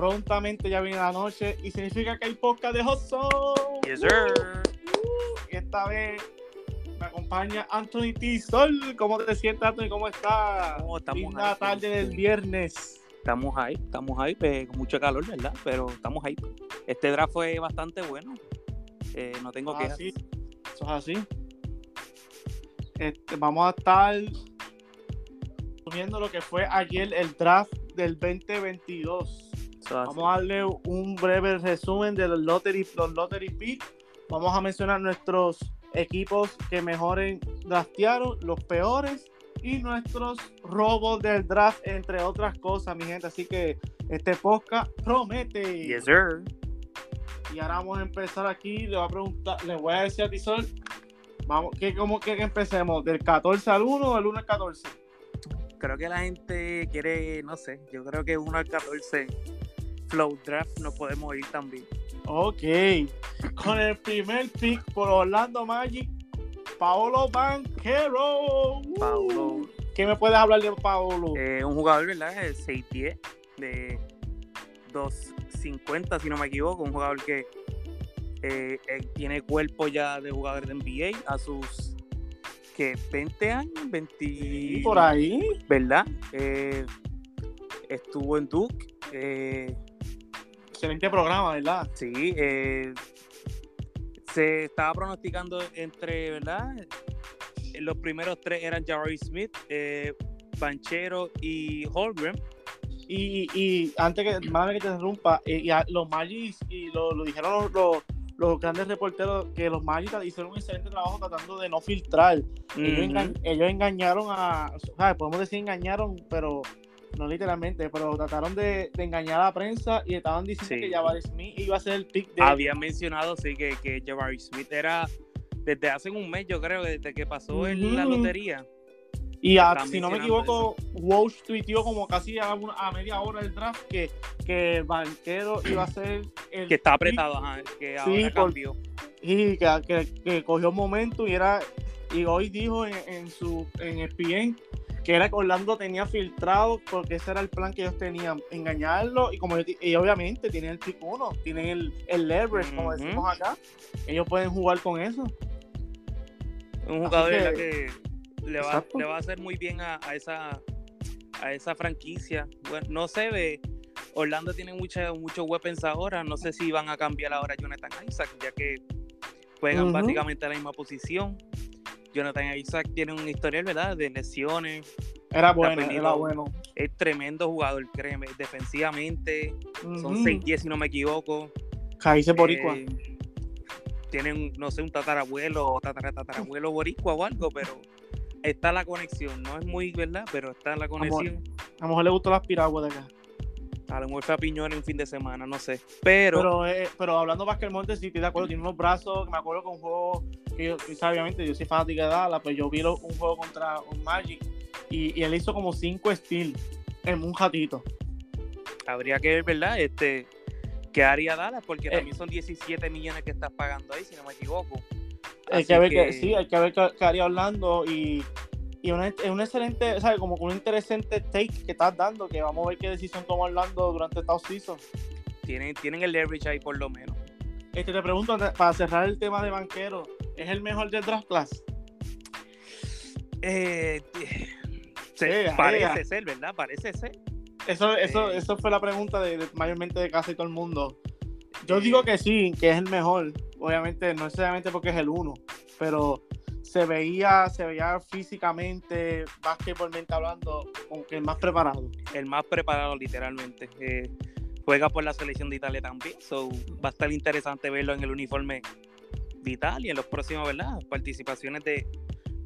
prontamente ya viene la noche y significa que hay podcast de Hot Zone. Yes, sir. Y esta vez me acompaña Anthony T. Sol. ¿Cómo te sientes, Anthony? ¿Cómo estás? Oh, estamos Linda ahí, tarde del viernes. Estamos ahí, estamos ahí, pues, con mucho calor, ¿verdad? Pero estamos ahí. Este draft fue bastante bueno. Eh, no tengo Ah, quejas. sí. Eso es así. Este, vamos a estar subiendo lo que fue ayer el draft del 2022. Vamos a darle un breve resumen de los lottery, los lottery picks. Vamos a mencionar nuestros equipos que mejoren draftearon, los peores y nuestros robos del draft, entre otras cosas, mi gente. Así que este podcast promete. Yes, sir. Y ahora vamos a empezar aquí. Le voy a preguntar, le voy a decir a Tisol, vamos, ¿qué, cómo que empecemos? ¿Del 14 al 1 o del 1 al 14? Creo que la gente quiere, no sé, yo creo que 1 al 14 Flow Draft nos podemos ir también. Ok. Con el primer pick por Orlando Magic, Paolo Banquero. Uh. Paolo. ¿Qué me puedes hablar de Paolo? Eh, un jugador, ¿verdad? El 6'10 de 2'50, si no me equivoco. Un jugador que eh, eh, tiene cuerpo ya de jugador de NBA a sus que 20 años, 20 Sí, por ahí. ¿verdad? Eh, estuvo en Duke. Eh, Excelente programa, ¿verdad? sí, eh, se estaba pronosticando entre, ¿verdad? Los primeros tres eran Jabari Smith, eh, Banchero y Holmgren. Y, y antes que, madre que te interrumpa, eh, y a- los Magic, y lo, lo dijeron los, los- los grandes reporteros, que los Magic hicieron un excelente trabajo tratando de no filtrar. Ellos, Ujú. enga- ellos engañaron a, o sea, podemos decir engañaron, pero no literalmente, pero trataron de, de engañar a la prensa y estaban diciendo Sí. que Jabari Smith iba a ser el pick de Había mencionado, sí, que, que Jabari Smith era desde hace un mes, yo creo, desde que pasó en la lotería. Y a- si no me equivoco, Walsh tuiteó como casi a, una- a media hora del draft que, que el banquero iba a ser el Que está apretado, ajá, que Sí, ahora por- y que, que, que cogió momento y era y hoy dijo en, en su en ESPN que era que Orlando tenía filtrado porque ese era el plan que ellos tenían engañarlo y como y obviamente tienen el pick 1 tienen el, el leverage como decimos acá ellos pueden jugar con eso Un jugador que- le, va, le va a hacer muy bien a, a esa a esa franquicia. Bueno, no se ve. Orlando tiene muchos weapons ahora. No sé si van a cambiar ahora a Jonathan Isaac, ya que juegan Ujú. básicamente la misma posición. Jonathan Isaac tiene un historial, ¿verdad? De lesiones. era bueno era bueno Es tremendo jugador, créeme. Defensivamente, son Ujú. 6-10 si no me equivoco. Caíse boricua Eh, tienen, no sé, un tatarabuelo o tatara- tatarabuelo boricua o algo, pero está la conexión. No es muy, ¿verdad? Pero está la conexión. a lo mejor le gustó las piraguas de acá A lo mejor fue a Piñón en un fin de semana, no sé. Pero, pero, eh, pero hablando de Vázquez Montes, sí estoy de acuerdo, tiene unos brazos, me acuerdo con un juego que yo, que, obviamente yo soy fanático de Dallas, pues yo vi lo- un juego contra un Magic y, y él hizo como 5 steals en un ratito. habría que ver, ¿verdad? Este, ¿Qué haría Dallas? Porque Eh. también son 17 millones que estás pagando ahí, si no me equivoco. Hay que ver que, sí, hay que ver qué, haría Orlando y, y una- es un excelente, ¿sabes? Como un interesante take que estás dando, que vamos a ver qué decisión toma Orlando durante esta offseason. tienen, tienen el leverage ahí por lo menos. Este, te pregunto, para cerrar el tema de banquero, ¿es el mejor del draft class? Eh, se- Ea, parece ser, ¿verdad? Parece ser. Eso, eso, Eh. eso fue la pregunta de, de- mayormente de casi todo el mundo. Yo Eh. digo que sí, que es el mejor. Obviamente, no necesariamente porque es el uno, pero se veía, se veía físicamente, básquetbolmente hablando, como que el más preparado. el más preparado literalmente. Eh, juega por la selección de Italia también, so va a estar interesante verlo en el uniforme de Italia en los próximos, ¿verdad? Participaciones de,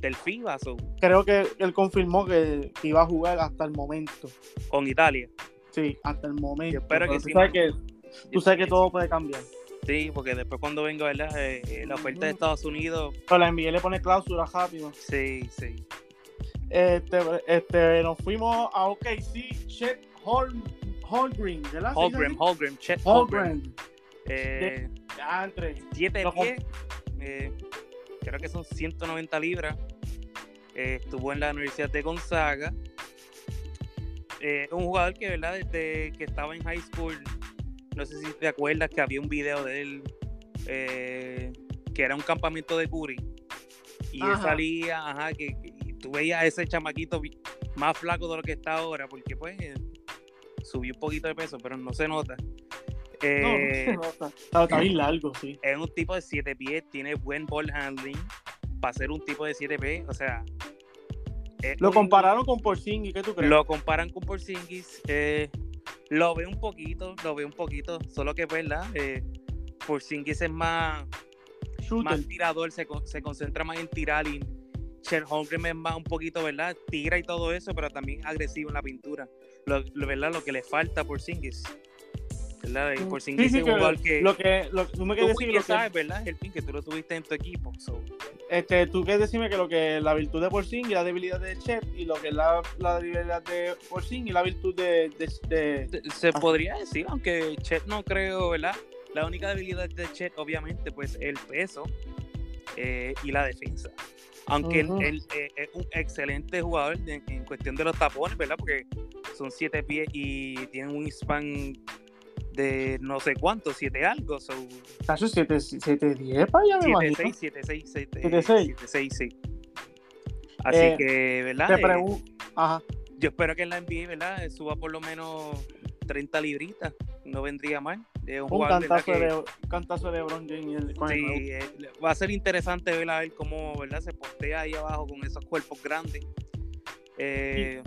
del FIBA, so, Creo que él confirmó que, iba a jugar hasta el momento. con Italia. Sí, hasta el momento. Yo espero que tú sí, sabes mano. que, tú sabes que todo puede cambiar. Sí, porque después cuando venga, ¿verdad? Eh, eh, la oferta de. Estados Unidos, Pero la NBA le pone cláusula rápido. sí, sí. Este, este, nos fuimos a OKC, Chet Holm, Holmgren, ¿verdad? ¿Se dice Holgren, así? Holgren, Chet. Holmgren. Eh, Ya, entre. 7 Lo com- pies, eh, creo que son 190 libras. Eh, estuvo en la Universidad de Gonzaga. Eh, un jugador que, ¿verdad? Desde que estaba en high school no sé si te acuerdas que había un video de él eh, que era un campamento de Curry. Y él salía, ajá, que, que- y tú veías a ese chamaquito más flaco de lo que está ahora, porque pues subió un poquito de peso, pero no se nota. No, Eh, no, está, está- está bien largo, sí. es un tipo de 7 pies, tiene buen ball handling para ser un tipo de 7 pies, o sea... Lo un- compararon con Porzingis, ¿qué tú crees? Lo comparan con Porzingis, eh, lo veo un poquito, lo veo un poquito, solo que verdad, eh, Porzingis es más, Shooter. más tirador, se, se concentra más en tirar y Chet Holmgren es más un poquito, ¿verdad? Tira y todo eso, pero también agresivo en la pintura. Lo, lo- ¿verdad? Lo que le falta a Porzingis. ¿Verdad? Y Sí, Porzingis sí, que un jugador que... Lo que, lo, tú me quieres decir bien lo que, sabes, ¿verdad? El pin que tú lo tuviste en tu equipo. so, este, tú quieres decirme que lo que la virtud de Porzingis, la debilidad de Chet y lo que es la, la debilidad de Porzingis, la virtud de, de, de- se- se Ah. podría decir, aunque Chet no creo, ¿verdad? La única debilidad de Chet, obviamente, pues el peso eh, y la defensa. Aunque él- Ujú. él, eh, es un excelente jugador en, en cuestión de los tapones, ¿verdad? Porque son siete pies y tienen un span de no sé cuánto, siete algo. So, Tacho, 7 7 10 para allá, me imagino. 7-6, 7-6, 7-6. 7-6, sí. Así Eh, que, ¿verdad? Te Eh. Ajá. yo espero que en la NBA, ¿verdad? Suba por lo menos 30 libritas. No vendría mal. Un cantazo, que- de, un cantazo de LeBron James. Sí, eh, va a ser interesante ver a ver cómo ¿verdad? se postea ahí abajo con esos cuerpos grandes. Eh,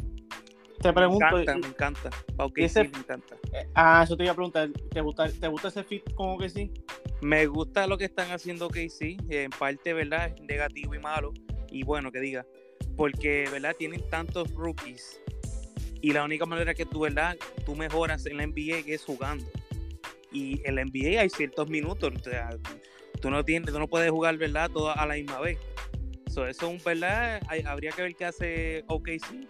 Te pregunto. me encanta, me encanta. Ese- sí, me encanta. eh, ah, eso te iba a preguntar. ¿Te gusta, ¿Te gusta ese fit como que sí? Me gusta lo que están haciendo KC, en parte, ¿verdad? Es negativo y malo. Y bueno, que diga, porque, ¿verdad? Tienen tantos rookies. Y la única manera que tú, ¿verdad? Tú mejoras en la NBA es jugando. Y en la NBA hay ciertos minutos. O sea, tú no tienes, tú no puedes jugar, ¿verdad? Todo a la misma vez. So, eso es un, ¿verdad? Hay- habría que ver qué hace OKC.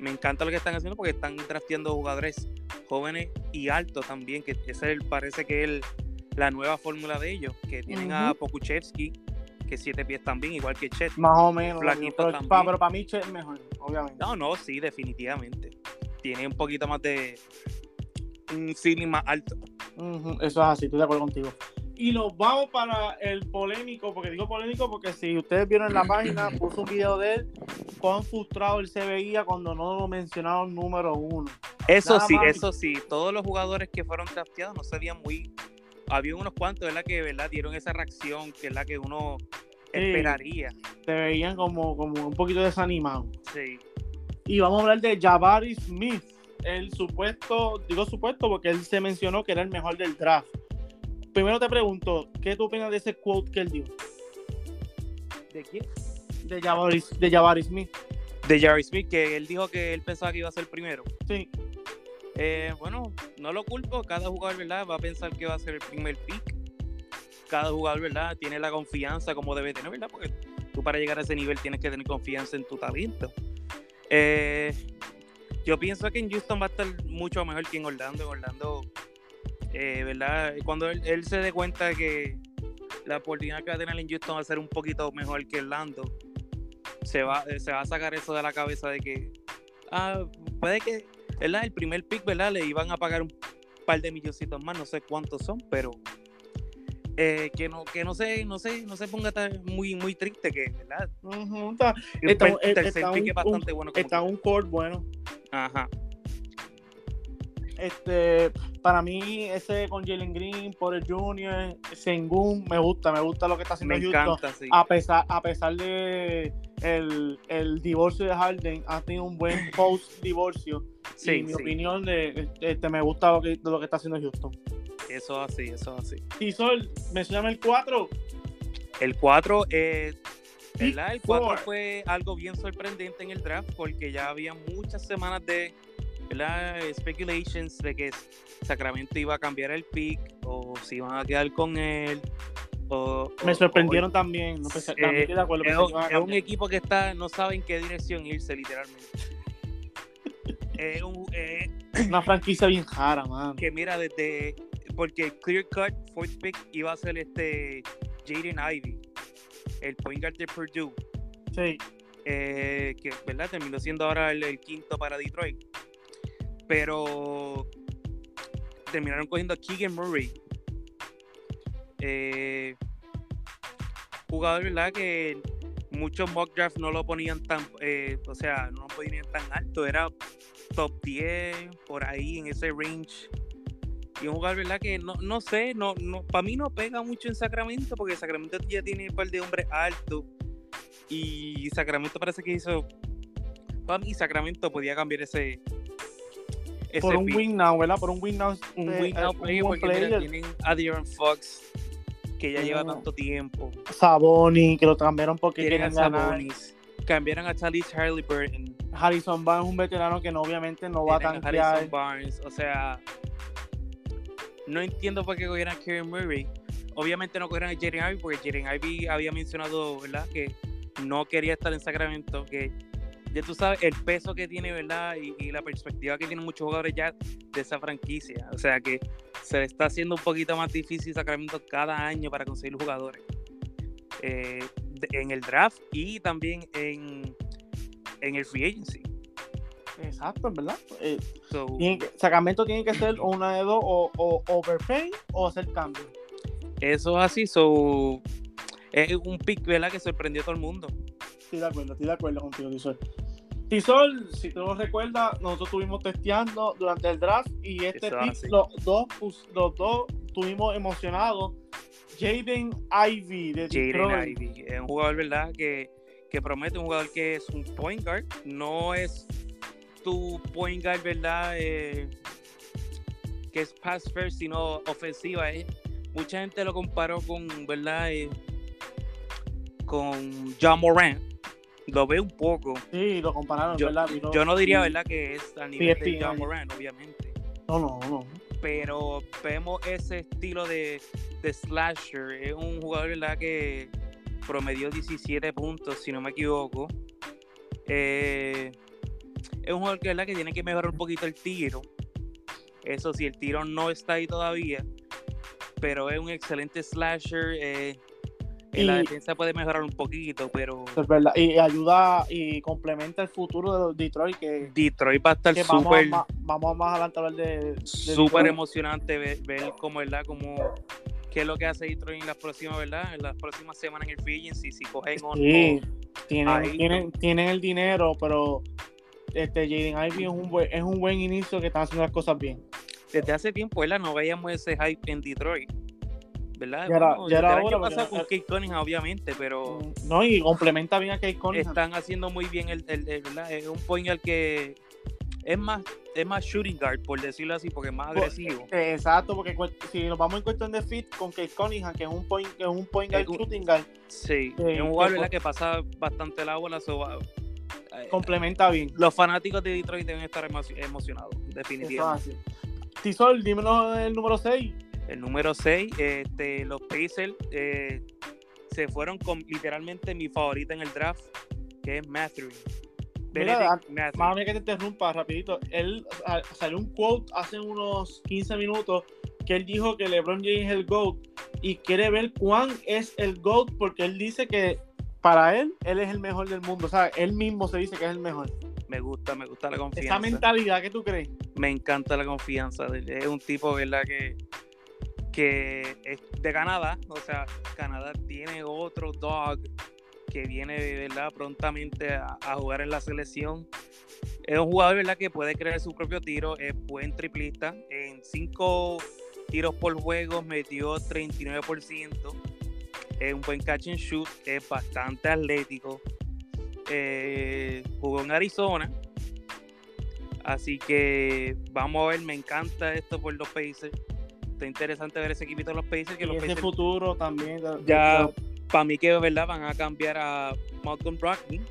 Me encanta lo que están haciendo porque están trasteando jugadores jóvenes y altos también, que ese parece que es la nueva fórmula de ellos, que tienen a. Pokuchevsky, que siete pies también, igual que Chet. Más o menos. Pero, pa- pero para mí Chet es mejor, obviamente. No, no, sí, definitivamente. Tiene un poquito más de un ceiling más alto. Eso es así, estoy de acuerdo contigo. Y nos vamos para el polémico, porque digo polémico porque si ustedes vieron en la página, puso un video de él, cuán frustrado él se veía cuando no lo mencionaron número uno. Eso Nada sí, más. eso sí, todos los jugadores que fueron drafteados no se veían muy... Había unos cuantos, ¿verdad? Que, ¿verdad? Dieron esa reacción, que es la que uno esperaría. Se veían como, como un poquito desanimados. Sí. Y vamos a hablar de Jabari Smith, el supuesto, digo supuesto porque él se mencionó que era el mejor del draft. Primero te pregunto, ¿qué tú opinas de ese quote que él dio? ¿De quién? De Jabari, de Jabari Smith. De Jerry Smith, que él dijo que él pensaba que iba a ser el primero. Sí. Eh, bueno, no lo culpo, cada jugador, ¿verdad? Va a pensar que va a ser el primer pick. Cada jugador, ¿verdad? Tiene la confianza como debe tener, ¿verdad? Porque tú para llegar a ese nivel tienes que tener confianza en tu talento. Eh, yo pienso que en Houston va a estar mucho mejor que en Orlando. En Orlando, eh, ¿verdad? Cuando él, él se dé cuenta que la oportunidad que va a tener en Houston va a ser un poquito mejor que Orlando, se va, eh, se va a sacar eso de la cabeza de que, ah, puede que ¿verdad? El primer pick, ¿verdad? Le iban a pagar un par de milloncitos más, no sé cuántos son, pero eh, que no, que no se, no se, no se ponga tan muy, muy triste que, ¿verdad? Ujú, está- El Está- per- está un- pick es un- bastante bueno. como está un court bueno. que- Ajá. Este, para mí, ese con Jalen Green, Porter Jr., Sengun, me gusta, me gusta lo que está haciendo Me Houston. encanta, sí. A pesar, a pesar de el, el divorcio de Harden, ha tenido un buen post divorcio. Sí, y mi sí. opinión de este, me gusta lo que, de lo que está haciendo Houston. Eso así, eso así. Y Sol, mencioname el 4. El 4, eh, Pick ¿verdad? El 4 four. fue algo bien sorprendente en el draft porque ya había muchas semanas de ¿verdad? speculations de que Sacramento iba a cambiar el pick o si iban a quedar con él. O, Me o- sorprendieron también. No pensé- Eh, también estoy de acuerdo. Es, un equipo que está, no sabe en qué dirección irse, literalmente. es un, eh, Una franquicia bien jara, man. que mira, desde. Porque Clear Cut, fourth pick, iba a ser este Jaden Ivy, el point guard de Purdue, Sí. eh, que ¿verdad? terminó siendo ahora el, el quinto para Detroit. Pero terminaron cogiendo a Keegan Murray. Eh, jugador, ¿verdad? Que muchos mock drafts no lo ponían tan, eh, o sea, no lo ponían tan alto, era top 10, por ahí, en ese range. Y un jugador, ¿verdad? Que no, no sé, no, no, para mí no pega mucho en Sacramento, porque Sacramento ya tiene un par de hombres altos. Y Sacramento parece que hizo. Para mí, Sacramento podía cambiar ese. Ese Por un pick. win now, ¿verdad? Por un win now. un eh, win now player, porque mira, tienen a De'Aaron Fox, que ya lleva tanto tiempo. Saboni, que lo cambiaron porque quieren ganar. Sabonis. Cambiaron a Charlie Halliburton. Harrison Barnes es un veterano que no, obviamente no va a tanquear. Harrison Barnes. O sea, no entiendo por qué cogieron a Karen Murray. Obviamente no cogieron a Jaren Ivey porque Jaren Ivey había mencionado, ¿verdad? Que no quería estar en Sacramento, que ya tú sabes el peso que tiene, ¿verdad? Y, y la perspectiva que tienen muchos jugadores ya de esa franquicia. O sea que se le está haciendo un poquito más difícil Sacramento cada año para conseguir jugadores. Eh, en el draft y también en, en el free agency. Exacto, ¿verdad? Eh, So, tiene que- Sacramento tiene que ser una de dos, o, o overpay o hacer cambio. Eso es así, so, es un pick, ¿verdad? Que sorprendió a todo el mundo. Estoy de acuerdo, estoy de acuerdo contigo, Tisol. Tisol, si tú no recuerdas, nosotros estuvimos testeando durante el draft y este pick, los dos, los dos estuvimos emocionados. Jaden Ivy de Jaden. Ivey es un jugador, ¿verdad? Que, que promete, un jugador que es un point guard, no es tu point guard, ¿verdad? Eh, que es pass first, sino ofensiva. eh. Mucha gente lo comparó con, ¿verdad? Eh, con John Moran. Lo ve un poco. Sí, lo compararon, Yo- ¿verdad? Yo no diría. ¿verdad? Que es a nivel de John. Moran, obviamente. No, no, no. pero vemos ese estilo de, de slasher. Es un jugador ¿verdad? que promedió 17 puntos, si no me equivoco. Eh, es un jugador que, ¿verdad? que tiene que mejorar un poquito el tiro. Eso sí, el tiro no está ahí todavía, pero es un excelente slasher. eh, en la Y- defensa puede mejorar un poquito, pero Es verdad. Y ayuda y complementa el futuro de los Detroit que, Detroit va a estar vamos, súper vamos más adelante a hablar de, de súper emocionante ver, ver cómo, ¿verdad? Como, qué es lo que hace Detroit en las próximas, ¿verdad? En las próximas semanas en el free agency, si cogen o Sí, no. tienen, tienen, tienen el dinero, pero este Jaden Ivey es un buen, es un buen inicio que están haciendo las cosas bien. Desde hace tiempo, ¿verdad? No veíamos ese hype en Detroit, ¿verdad? Ya era- Bueno, ya era desde el hora, año pasado porque- con Kate Cunningham, obviamente, pero No, y complementa bien a Kate Cunningham. están haciendo muy bien el, el- el- ¿verdad? Es un point guard que es más, es más shooting guard, por decirlo así, porque es más agresivo. Eh, Exacto, porque si nos vamos en cuestión de fit con Kate Cunningham, que es un point, que es un point guard Es un- shooting guard, Sí, eh, es un jugador, que-. Que pasa bastante la bola, so, uh, eh, complementa bien. los fanáticos de Detroit deben estar emo- emocionados, definitivamente. Tisol, dímelo el número 6. El número 6, este, los Pacers eh, se fueron con literalmente mi favorita en el draft, que es Matthew. Mira, Mathurin. Mami, que te interrumpa rapidito. Él a- salió un quote hace unos 15 minutos que él dijo que LeBron James es el GOAT y quiere ver cuán es el GOAT porque él dice que para él, él es el mejor del mundo. O sea, él mismo se dice que es el mejor. Me gusta, me gusta la Esa confianza. mentalidad que tú crees. me encanta la confianza. Es un tipo, ¿verdad? Que, que es de Canadá. O sea, Canadá tiene otro dog que viene, ¿verdad? Prontamente a, jugar en la selección. Es un jugador, ¿verdad? Que puede crear su propio tiro. Es buen triplista. En cinco tiros por juego metió 39%. Es un buen catch and shoot. Es bastante atlético. Eh, jugó en Arizona. Así que vamos a ver, me encanta esto por los Pacers. Está interesante ver ese equipito de los Pacers. Que Y los ese Pacers futuro también. ya, para mí que verdad van a cambiar a Malcolm Brogdon.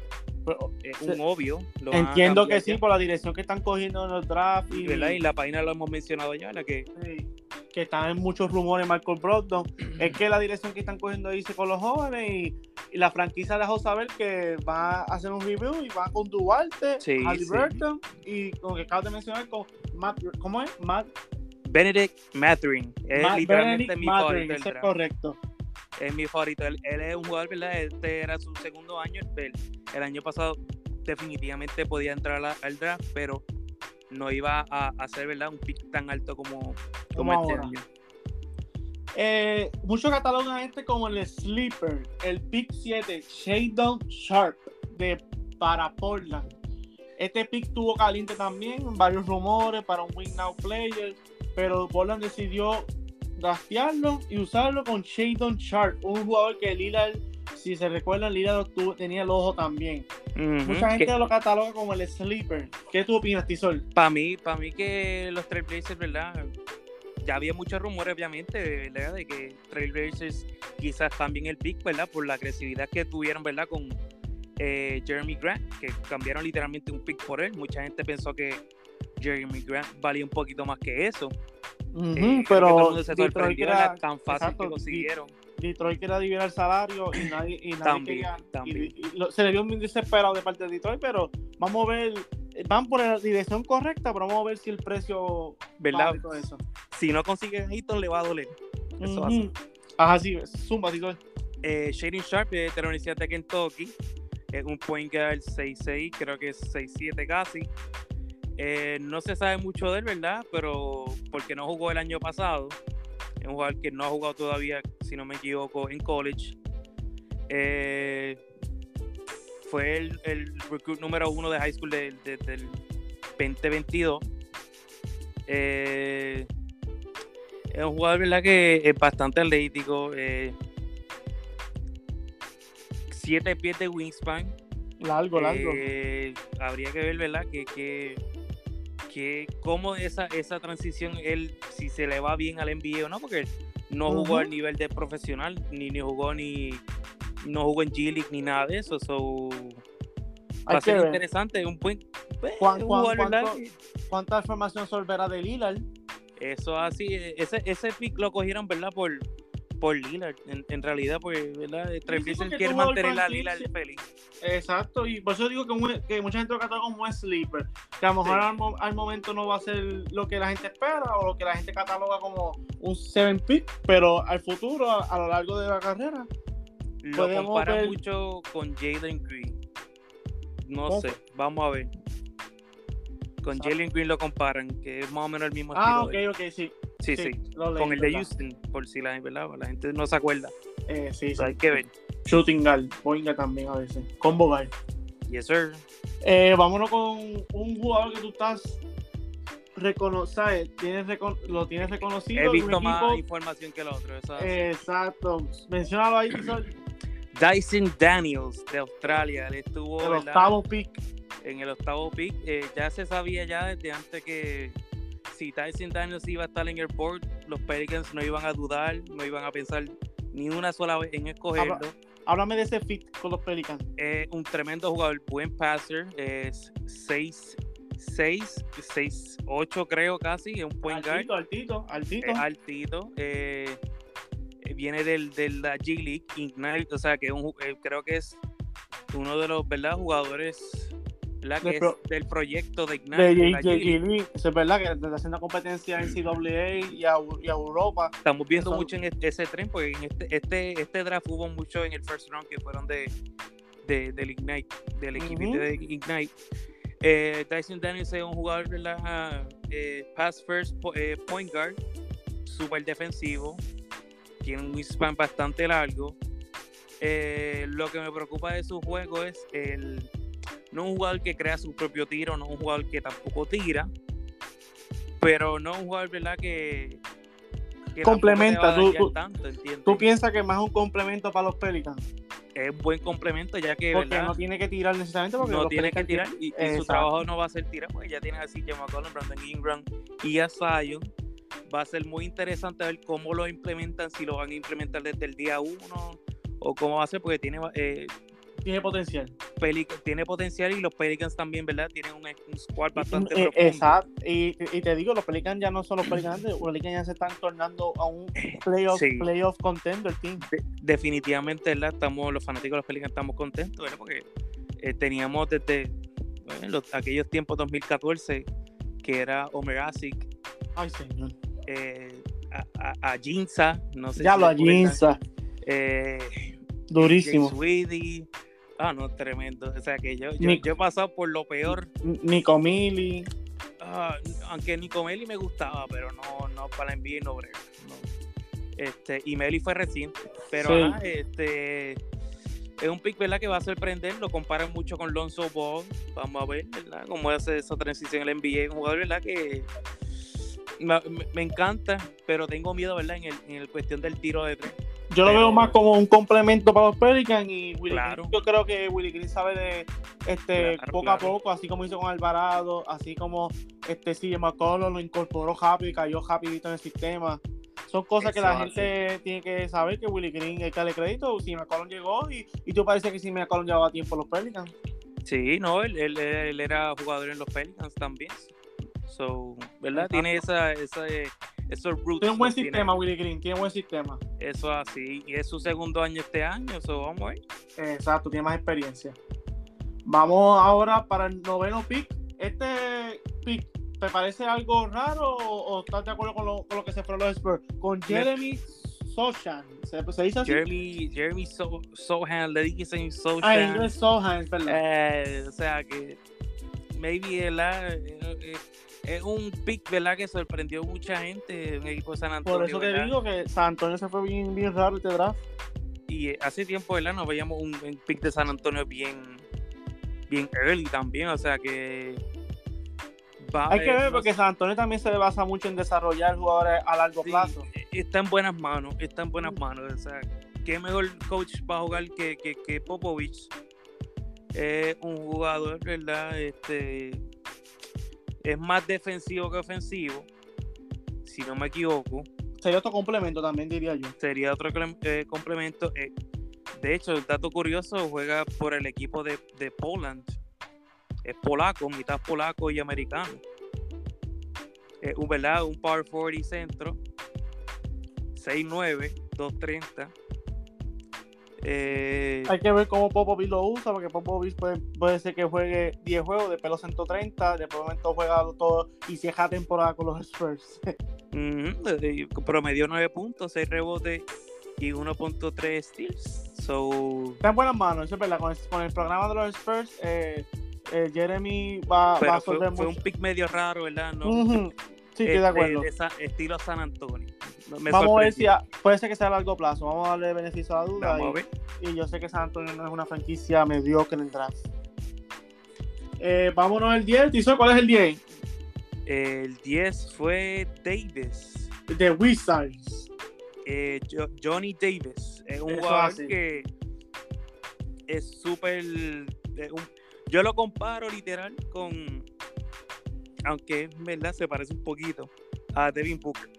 Es Sí. un obvio. lo entiendo que sí, ya, por la dirección que están cogiendo en los drafts y, ¿verdad? Y la página lo hemos mencionado ya, la que sí, que están en muchos rumores Michael Brogdon. es que la dirección que están cogiendo dice con los jóvenes y, y la franquicia dejó saber que va a hacer un review y va con Duarte, Sí, y con que acabas de mencionar con Matt, ¿cómo es? Matt, Benedict Mathurin es Matt literalmente Benedict mi Mathurin, favorito del es correcto. Es mi favorito. Él, él es un jugador, ¿verdad? Este era su segundo año. El, el año pasado definitivamente podía entrar a al draft, pero no iba a hacer, ¿verdad? Un pick tan alto como, como este ahora. año. Eh, muchos catalogan a este como el sleeper, el pick 7, Shadon Sharp de para Portland. Este pick tuvo caliente también, varios rumores para un win now player, pero Portland decidió draftearlo y usarlo con Shadon Sharp, un jugador que Lillard, si se recuerdan, Lillard tuvo- tenía el ojo también. Mucha gente que- lo cataloga como el sleeper. ¿Qué tú opinas, Tisol? Para mí, para mí que los Trailblazers, ¿verdad? Ya había muchos rumores, obviamente, ¿verdad? De que Trailblazers quizás cambien el pick, ¿verdad? Por la agresividad que tuvieron, ¿verdad? Con eh, Jeremy Grant, que cambiaron literalmente un pick por él. Mucha gente pensó que Jeremy Grant valía un poquito más que eso. Eh, todo el pero mundo se sorprendió era- tan fácil exacto, que consiguieron. Detroit quería liberar el salario y nadie, y nadie También, quería. también. y se le vio muy desesperado de parte de Detroit, pero vamos a ver. eh, Van por la dirección correcta, pero vamos a ver si el precio. ¿Verdad? todo eso. Si no consiguen a le va a doler. Eso Ujú. hace. Ajá, sí, zumba, Detroit. Eh, Shading Sharp de la Universidad de Kentucky. Es un point guard 6'6, creo que es 6'7 casi. Eh, no se sabe mucho de él, ¿verdad? Pero porque no jugó el año pasado. Es un jugador que no ha jugado todavía, si no me equivoco, en college. Eh, fue el, el recruit número uno de high school de- de- del 2022. Eh, es un jugador, ¿verdad? Que es bastante atlético. Siete pies de wingspan. Largo, largo. Habría que ver, ¿verdad? Que, que, que cómo esa, esa transición, él, si se le va bien al NBA o no, porque no jugó Ujú. al nivel de profesional, ni, ni jugó ni no jugó en G League ni nada de eso. So, va a ser ver. interesante, un buen Juan- Juan- ¿verdad? ¿cuánto- ¿Cuánta información solverá de Lillard? Eso así, ese, ese pick lo cogieron, ¿verdad? Por, por Lillard, en, en realidad, pues, ¿verdad? Trailblazers porque quiere mantener a franquicia. Lillard feliz. Exacto, y por eso digo que, que mucha gente lo cataloga como un sleeper. Que a lo mejor Sí. al, mo- al momento no va a ser lo que la gente espera o lo que la gente cataloga como un 7 pick, pero al futuro, a, a lo largo de la carrera, Lo compara ver- mucho con Jalen Green. No ¿Cómo sé, vamos a ver. Con. Jalen Green lo comparan, que es más o menos el mismo Ah, estilo. ok, de- ok, sí. Sí, sí, lo leí, Con el de ¿verdad? Houston, por si la, ¿verdad? la gente no se acuerda. Eh, sí, sí. Hay que ver. Shooting guard, point guard también a veces. Combo guard. Yes, sir. Eh, vámonos con un jugador que tú estás reconocido, tienes recon- lo tienes reconocido. He visto más equipo- información que el otro. Exacto. Menciónalo ahí, Dyson Daniels de Australia. Él estuvo el ¿verdad? octavo pick. en el octavo pick. Eh, ya se sabía ya desde antes que si Tyson Daniels iba a estar en el board, los Pelicans no iban a dudar, no iban a pensar ni una sola vez en escogerlo. Habla- Háblame de ese fit con los Pelicans. Es un tremendo jugador, buen passer, es 6, 6, 6, 8 creo casi, es un point guard, Altito, altito, altito. es altito. eh, eh, viene del, de la G League, Ignite, o sea que es un eh, creo que es uno de los ¿verdad? jugadores De que pro- es del proyecto de Ignite. de de la. Eso es verdad que desde haciendo competencia en CAA y a, y a Europa. Estamos viendo Eso- mucho en este- ese tren, porque en este, este, este draft hubo mucho en el first round que fueron de, de- del Ignite, del equipo de Ignite. Eh, Tyson Daniels es un jugador ¿verdad? Eh, pass first eh, point guard, súper defensivo, tiene un wingspan bastante largo. Eh, lo que me preocupa de su juego es el no un jugador que crea su propio tiro, no un jugador que tampoco tira, pero no un jugador ¿verdad? que, que Complementa, a tú- tú- tanto, ¿entiendes? ¿Tú piensas que más es un complemento para los Pelicans? es buen complemento ya que Porque ¿verdad? no tiene que tirar necesariamente porque no tiene que tirar y, y su trabajo no va a ser tirar porque ya tienen así CJ McCollum, Brandon Ingram y a Zion va a ser muy interesante ver cómo lo implementan si lo van a implementar desde el día uno o cómo va a ser porque tiene eh, tiene potencial. Pelic- tiene potencial y los Pelicans también verdad tienen un, un squad bastante Eh, profundo Exacto. Y, y te digo, los Pelicans ya no son los Pelicans, los Pelicans ya se están tornando a un playoff, Sí. playoff contender team. De- definitivamente ¿verdad? estamos los fanáticos de los Pelicans estamos contentos ¿verdad? porque eh, teníamos desde bueno, los- aquellos tiempos 2014 que era Omer Asic Ay, señor. eh, a, a, a Ginza, no sé Ya si lo recuerdan, Ginza. eh, Durísimo. James Weedy. Ah, no, tremendo. O sea que yo, yo, he pasado por lo peor. Nico Mili. Ah, Ah, aunque Nico Meli me gustaba, pero no, no para el NBA no Este, y Meli fue reciente. Pero este es un pick ¿verdad? que va a sorprender. Lo comparan mucho con Lonzo Ball. Vamos a ver ¿verdad? cómo hace esa transición en el NBA. Un jugador ¿verdad? que me, encanta, pero tengo miedo ¿verdad? En, el, en el cuestión del tiro de tres. Yo lo veo más como un complemento para los Pelicans y Willy yo creo que Willy Green sabe de este poco a poco, así como hizo con Alvarado, así como este CJ McCollum lo incorporó rápido y cayó rapidito en el sistema. Son cosas que la gente tiene que saber que Willy Green hay que darle crédito. Si McCollum llegó y, y tú parece que si McCollum llevaba tiempo en los Pelicans. Sí, no, él, él, él, era jugador en los Pelicans también. So, ¿verdad? Tiene esa, esa tiene un buen sistema, Willy Green, tiene un buen sistema. Eso así, y es su segundo año este año, eso vamos a ver. Exacto, tiene más experiencia. Vamos ahora para el noveno pick. Este pick, ¿te parece algo raro o, estás de acuerdo con lo, que se fueron los Spurs? Con Jeremy Sohan, ¿se, dice así? Jeremy, Jeremy Sohan, le dicen Sohan. Ah, es Sohan, es verdad. Eh, o sea que, maybe, el es un pick, ¿verdad? Que sorprendió mucha gente en el equipo de San Antonio. Por eso te digo que San Antonio se fue bien, bien raro este draft. Y eh, hace tiempo, ¿verdad? Nos veíamos un, pick de San Antonio bien, bien early también, o sea que... Hay que ver porque San Antonio también se basa mucho en desarrollar jugadores a largo plazo. Eh, está en buenas manos, está en buenas manos. O sea, qué mejor coach para jugar que, que, que Popovich. Es un jugador, ¿verdad? Este, es más defensivo que ofensivo, si no me equivoco. Sería otro complemento también, diría yo. Sería otro eh, complemento. Eh, de hecho, el dato curioso, juega por el equipo de, de Poland. Es polaco, mitad polaco y americano. Es un, ¿verdad? un power forward y centro. 6'9, 2'30 eh, Hay que ver cómo Popovich lo usa, porque Popovich puede, puede ser que juegue 10 juegos, de pelo 130, de momento juega todo y cierra temporada con los Spurs. promedió 9 puntos, 6 rebotes y 1.3 steals. So... Está en buenas manos, eso es verdad. Con el, programa de los Spurs, eh, eh, Jeremy va, a solver fue, un pick medio raro, ¿verdad? ¿No? Sí, estoy de acuerdo. estilo San Antonio. Vamos a ver si puede ser que sea a largo plazo. Vamos a darle beneficio a la duda. y, yo sé que San Antonio no es una franquicia mediocre en el draft. Eh, vámonos al 10. ¿Tizo cuál es el 10? El 10 fue Davis. De Wizards. Eh, Johnny Davis. Es un jugador que es súper. Yo lo comparo literal con. Aunque es verdad, se parece un poquito a Devin Booker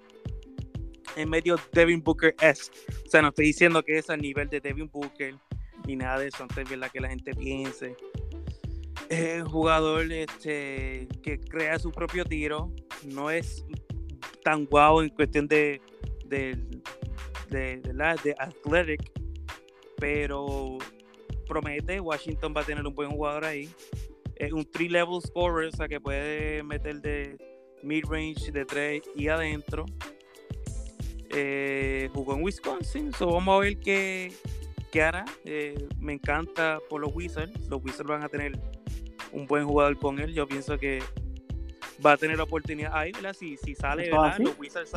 en medio Devin Booker es. O sea, no estoy diciendo que es a nivel de Devin Booker ni nada de eso, antes de que la gente piense. Es un jugador este, que crea su propio tiro, no es tan guau en cuestión de, de, de, athletic, pero promete, Washington va a tener un buen jugador ahí. Es un three level scorer, o sea que puede meter de mid range, de tres y adentro. Eh, jugó en Wisconsin, so vamos a ver qué, qué hará. Eh, me encanta por los Wizards. Los Wizards van a tener un buen jugador con él. Yo pienso que va a tener la oportunidad ahí, ¿verdad? Si, si sale, ¿verdad? Los Wizards,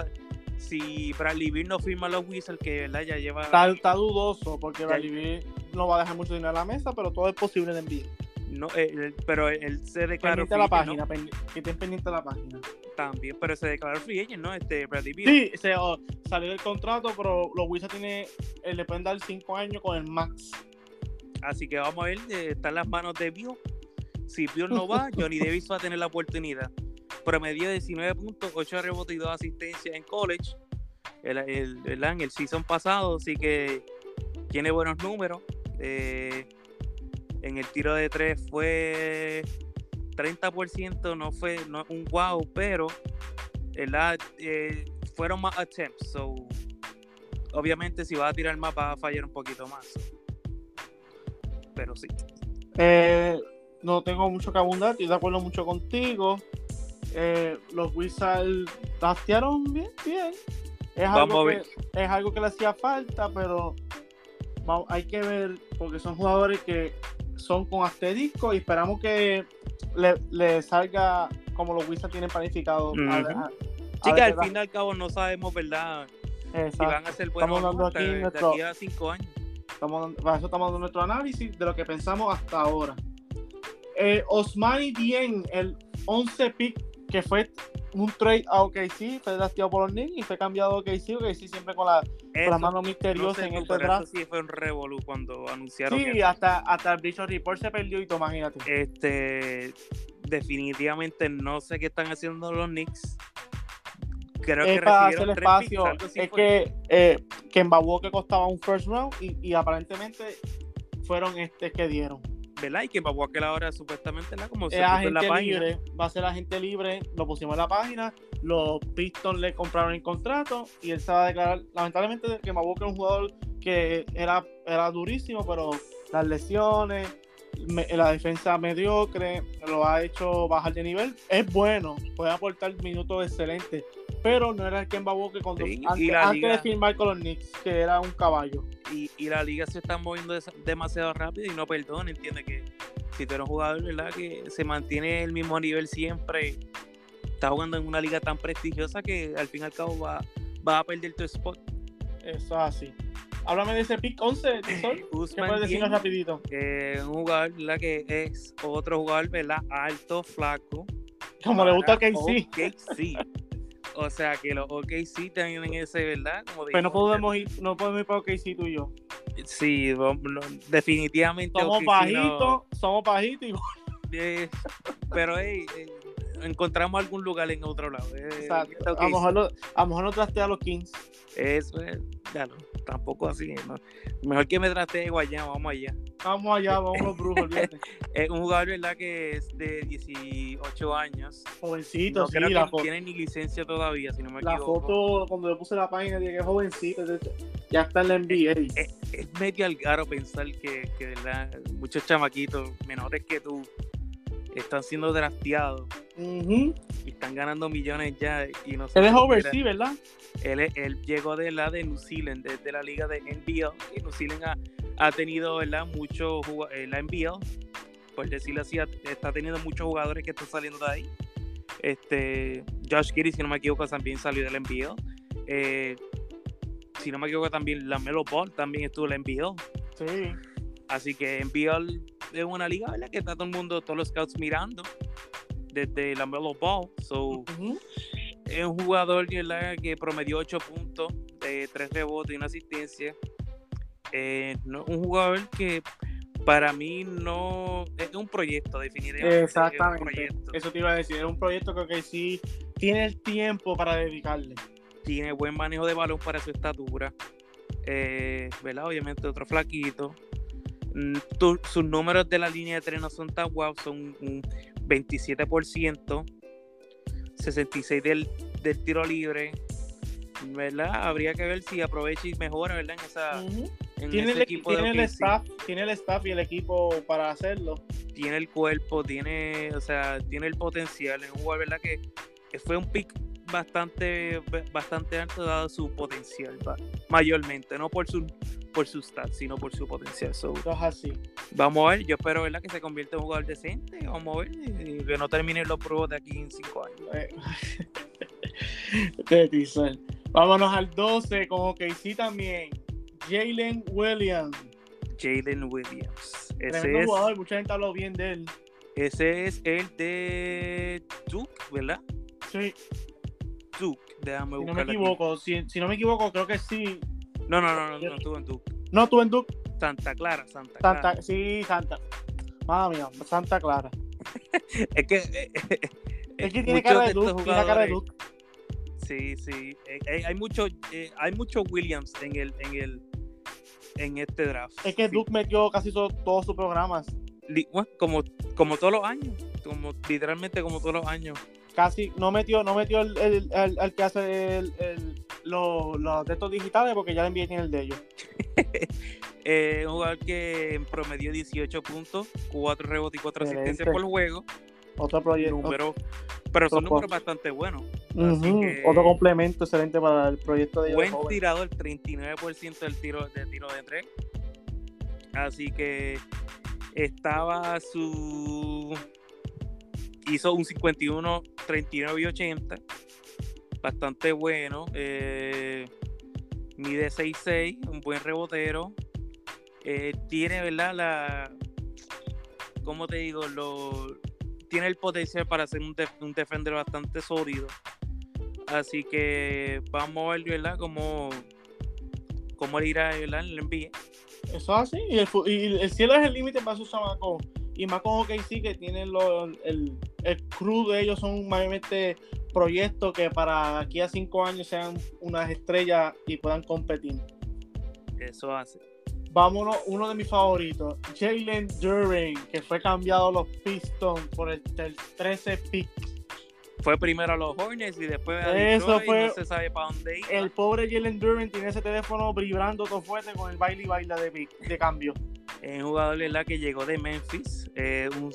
si Bradley Beal no firma los Wizards, que ¿verdad? ya lleva. Está, dudoso, porque Bradley Beal no va a dejar mucho dinero a la mesa, pero todo es posible de envío. No, eh, pero él se declaró. Pendiente la página, que estén pendiente de la página. También, pero se declaró free agent, ¿no? Este Bradley Beal. Sí, se, oh, salió del contrato, pero los Wizards tiene, eh, le pueden dar 5 años con el max. Así que vamos a ver, eh, está en las manos de Beal. Si Beal no va, Johnny Davis va a tener la oportunidad. Promedio 19 puntos, 8 rebotes y 2 asistencias en college. El, el, el, el season pasado, así que tiene buenos números. Eh, en el tiro de 3 fue 30%, no fue no, un wow, pero eh, fueron más attempts. So, obviamente, si vas a tirar más, vas a fallar un poquito más. Pero sí. Eh, no tengo mucho que abundar, estoy de acuerdo mucho contigo. Eh, los Wizards tastearon bien, bien. Es algo, que, es algo que le hacía falta, pero hay que ver, porque son jugadores que son con asterisco y esperamos que le, le salga como los Wizards tienen planificado. Ujú. A- a- a Sí, ver que qué al fin y al cabo no sabemos, ¿verdad? Si van a ser buenos Estamos dando aquí de nuestro- aquí a cinco años. Estamos, para eso estamos dando nuestro análisis de lo que pensamos hasta ahora. Eh, Osmani Dien, el 11 pick que fue un trade a OKC, fue drafteado por los Knicks y fue cambiado a OKC. OKC siempre con la, con la Eso, mano no misteriosa sé en tú, este draft. sí fue un revolú cuando anunciaron Sí, hasta, hasta el Bleacher Report se perdió y todo, imagínate. Este, definitivamente no sé qué están haciendo los Knicks. Creo es que para hacer espacio. picks, es que eh, que que costaba un first round y, y aparentemente fueron este que dieron. ¿Verdad? Y que Milwaukee ahora supuestamente, ¿verdad? Como se Es puso en la página. libre, va a ser agente libre, lo pusimos en la página, los Pistons le compraron el contrato y él se va a declarar, lamentablemente que Mabuque es un jugador que era, era durísimo, pero las lesiones, me- la defensa mediocre, lo ha hecho bajar de nivel, es bueno, puede aportar minutos excelentes, pero no era el Kemba Walker cuando, Sí, antes, antes de firmar con los Knicks, que era un caballo. Y, y la liga se está moviendo demasiado rápido y no perdona, entiende que si tú eres un jugador, ¿verdad? Que se mantiene el mismo nivel siempre, está jugando en una liga tan prestigiosa que al fin y al cabo va, va a perder tu spot. Eso es así. Háblame de ese pick 11, Tisol. ¿Qué puedes decirnos rapidito? eh, un jugador, ¿verdad? Que es otro jugador, ¿verdad? Alto, flaco. Como le gusta a para KC. O sea que los OKC tienen ese, ¿verdad? Como Pero no dijimos, podemos ir, no podemos ir para OKC tú y yo. Sí, no, definitivamente. Somos OKC no- bajitos, somos bajitos y Eh, pero hey, eh, encontramos algún lugar en otro lado. eh, Exacto. a, lo mejor lo, a lo mejor no trastea a los Kings. Eso es, ya no, tampoco así. ¿no? Mejor que me trate Guayama, vamos allá. Vamos allá, vamos los brujos. Es un jugador, ¿verdad? Que es de 18 años. Jovencito, No sí, creo la, que fo- tiene ni licencia todavía, si no me la equivoco. foto, cuando yo puse la página, dije que es jovencito, de- ya está en la NBA. Es, es medio algaro pensar que, que ¿verdad? muchos chamaquitos menores que tú están siendo drafteados y están ganando millones ya. Y no Él es overseas, ¿verdad? Él, él llegó de la de New Zealand, desde la liga de NBL. Y New Zealand ha, ha tenido, ¿verdad? Mucho eh, la NBL, por decirlo así, ha- está teniendo muchos jugadores que están saliendo de ahí. Este, Josh Giddy, si no me equivoco, también salió de la NBL. Eh, si no me equivoco, también la Melo Ball también estuvo en la NBL. Sí. Así que NBL es una liga, ¿verdad? Que está todo el mundo, todos los scouts mirando desde la Melo Ball. So, es un jugador ¿verdad? que promedió 8 puntos, de 3 rebotes y una asistencia. Eh, no- un jugador que para mí no es un proyecto, definitivamente. Exactamente. proyecto. Eso te iba a decir. Es un proyecto que OKC tiene el tiempo para dedicarle. Tiene buen manejo de balón para su estatura. Eh, ¿verdad? Obviamente otro flaquito. Mm, tu- sus números de la línea de tres no son tan guau, son un 27%, 66% del, del tiro libre, ¿verdad? Habría que ver si aprovecha y mejora, ¿verdad? En, esa, en Tiene, ese el, equipo tiene de el OKC. staff, tiene el staff y el equipo para hacerlo. Tiene el cuerpo, tiene, o sea, tiene el potencial. Es un jugador, ¿verdad? Que, que fue un pick bastante, bastante alto dado su potencial, mayormente, no por su por sus stats, sino por su potencial. So, es así. Vamos a ver, yo espero ¿verdad? que se convierta en un jugador decente. Vamos a ver, y que no termine los pruebas de aquí en 5 años. Eh, Diesel. Vámonos al 12 con OKC también. Jalen Williams. Jalen Williams. Ese Tremendo es, jugador, mucha gente habló bien de él. ese es el de Duke, ¿verdad? Sí, Duke, déjame si no me equivoco, si, si no me equivoco, creo que sí. No, no, no, no, no estuvo en Duke. No, tú en Duke, Santa Clara, Santa, Santa, Clara. sí, Santa. Madre mía, Santa Clara. Es que. eh, Es que tiene muchos cara de Duke, tiene cara de Duke. Sí, sí. Eh, eh, hay mucho, eh, hay mucho Williams en el, en el, en este draft. Es que Sí. Duke metió casi to- todos sus programas. Como, como todos los años. Como, literalmente como todos los años. Casi no metió, no metió el, el, el- el que hace el, el- los, los textos digitales porque ya le envié tiene el de ellos. Eh, un jugador que promedió 18 puntos, 4 rebotes y 4 asistencias por juego. Otro proyecto. Número, pero son números bastante buenos. Otro complemento excelente para el proyecto de. Buen joven. tirador, 39% del tiro, de tiro de 3. Así que Estaba su. Hizo un 51, 39 y 80. Bastante bueno. Eh, mide 6'6, un buen rebotero. Eh, tiene, ¿verdad? La. ¿Cómo te digo? Lo, tiene el potencial para ser un, un defender bastante sólido. Así que vamos a ver, ¿verdad? Cómo, cómo le irá ¿verdad? en el NBA. Eso es así. Y el, y el cielo es el límite para sus chamacos. Y más con sí que tienen lo, el, el crew de ellos son mayormente proyectos que para aquí a cinco años sean unas estrellas y puedan competir. Eso hace. Vámonos, uno de mis favoritos, Jalen Duren, que fue cambiado a los Pistons por el, el 13 pick fue primero a los Hornets y después a Eso fue, no se sabe para dónde ir. El pobre Jalen Duren tiene ese teléfono vibrando todo fuerte con el baile y baila de, de cambio. Es un jugador la que llegó de Memphis, eh, un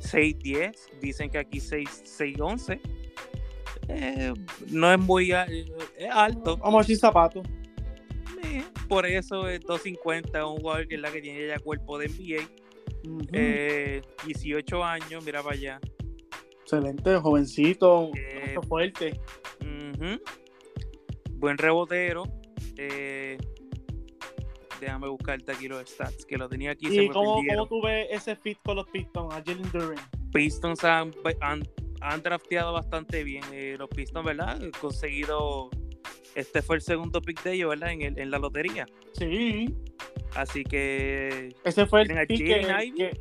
6-10, dicen que aquí 6-11. Eh, no es muy eh, alto. Vamos a decir zapato. Eh, por eso es 250, un jugador que es la que tiene ya cuerpo de NBA. 18 años, mira para allá. Excelente, jovencito, eh, fuerte. Buen rebotero. Eh, déjame buscarte aquí los stats, que lo tenía aquí. ¿Y cómo, cómo, tú ves ese fit con los Pistons, a Jalen Duren? Pistons han, han, drafteado bastante bien. Eh, los Pistons, ¿verdad? Han conseguido. Este fue el segundo pick de ellos, ¿verdad? En, el, en la lotería. Sí. Así que. Ese fue el pick que,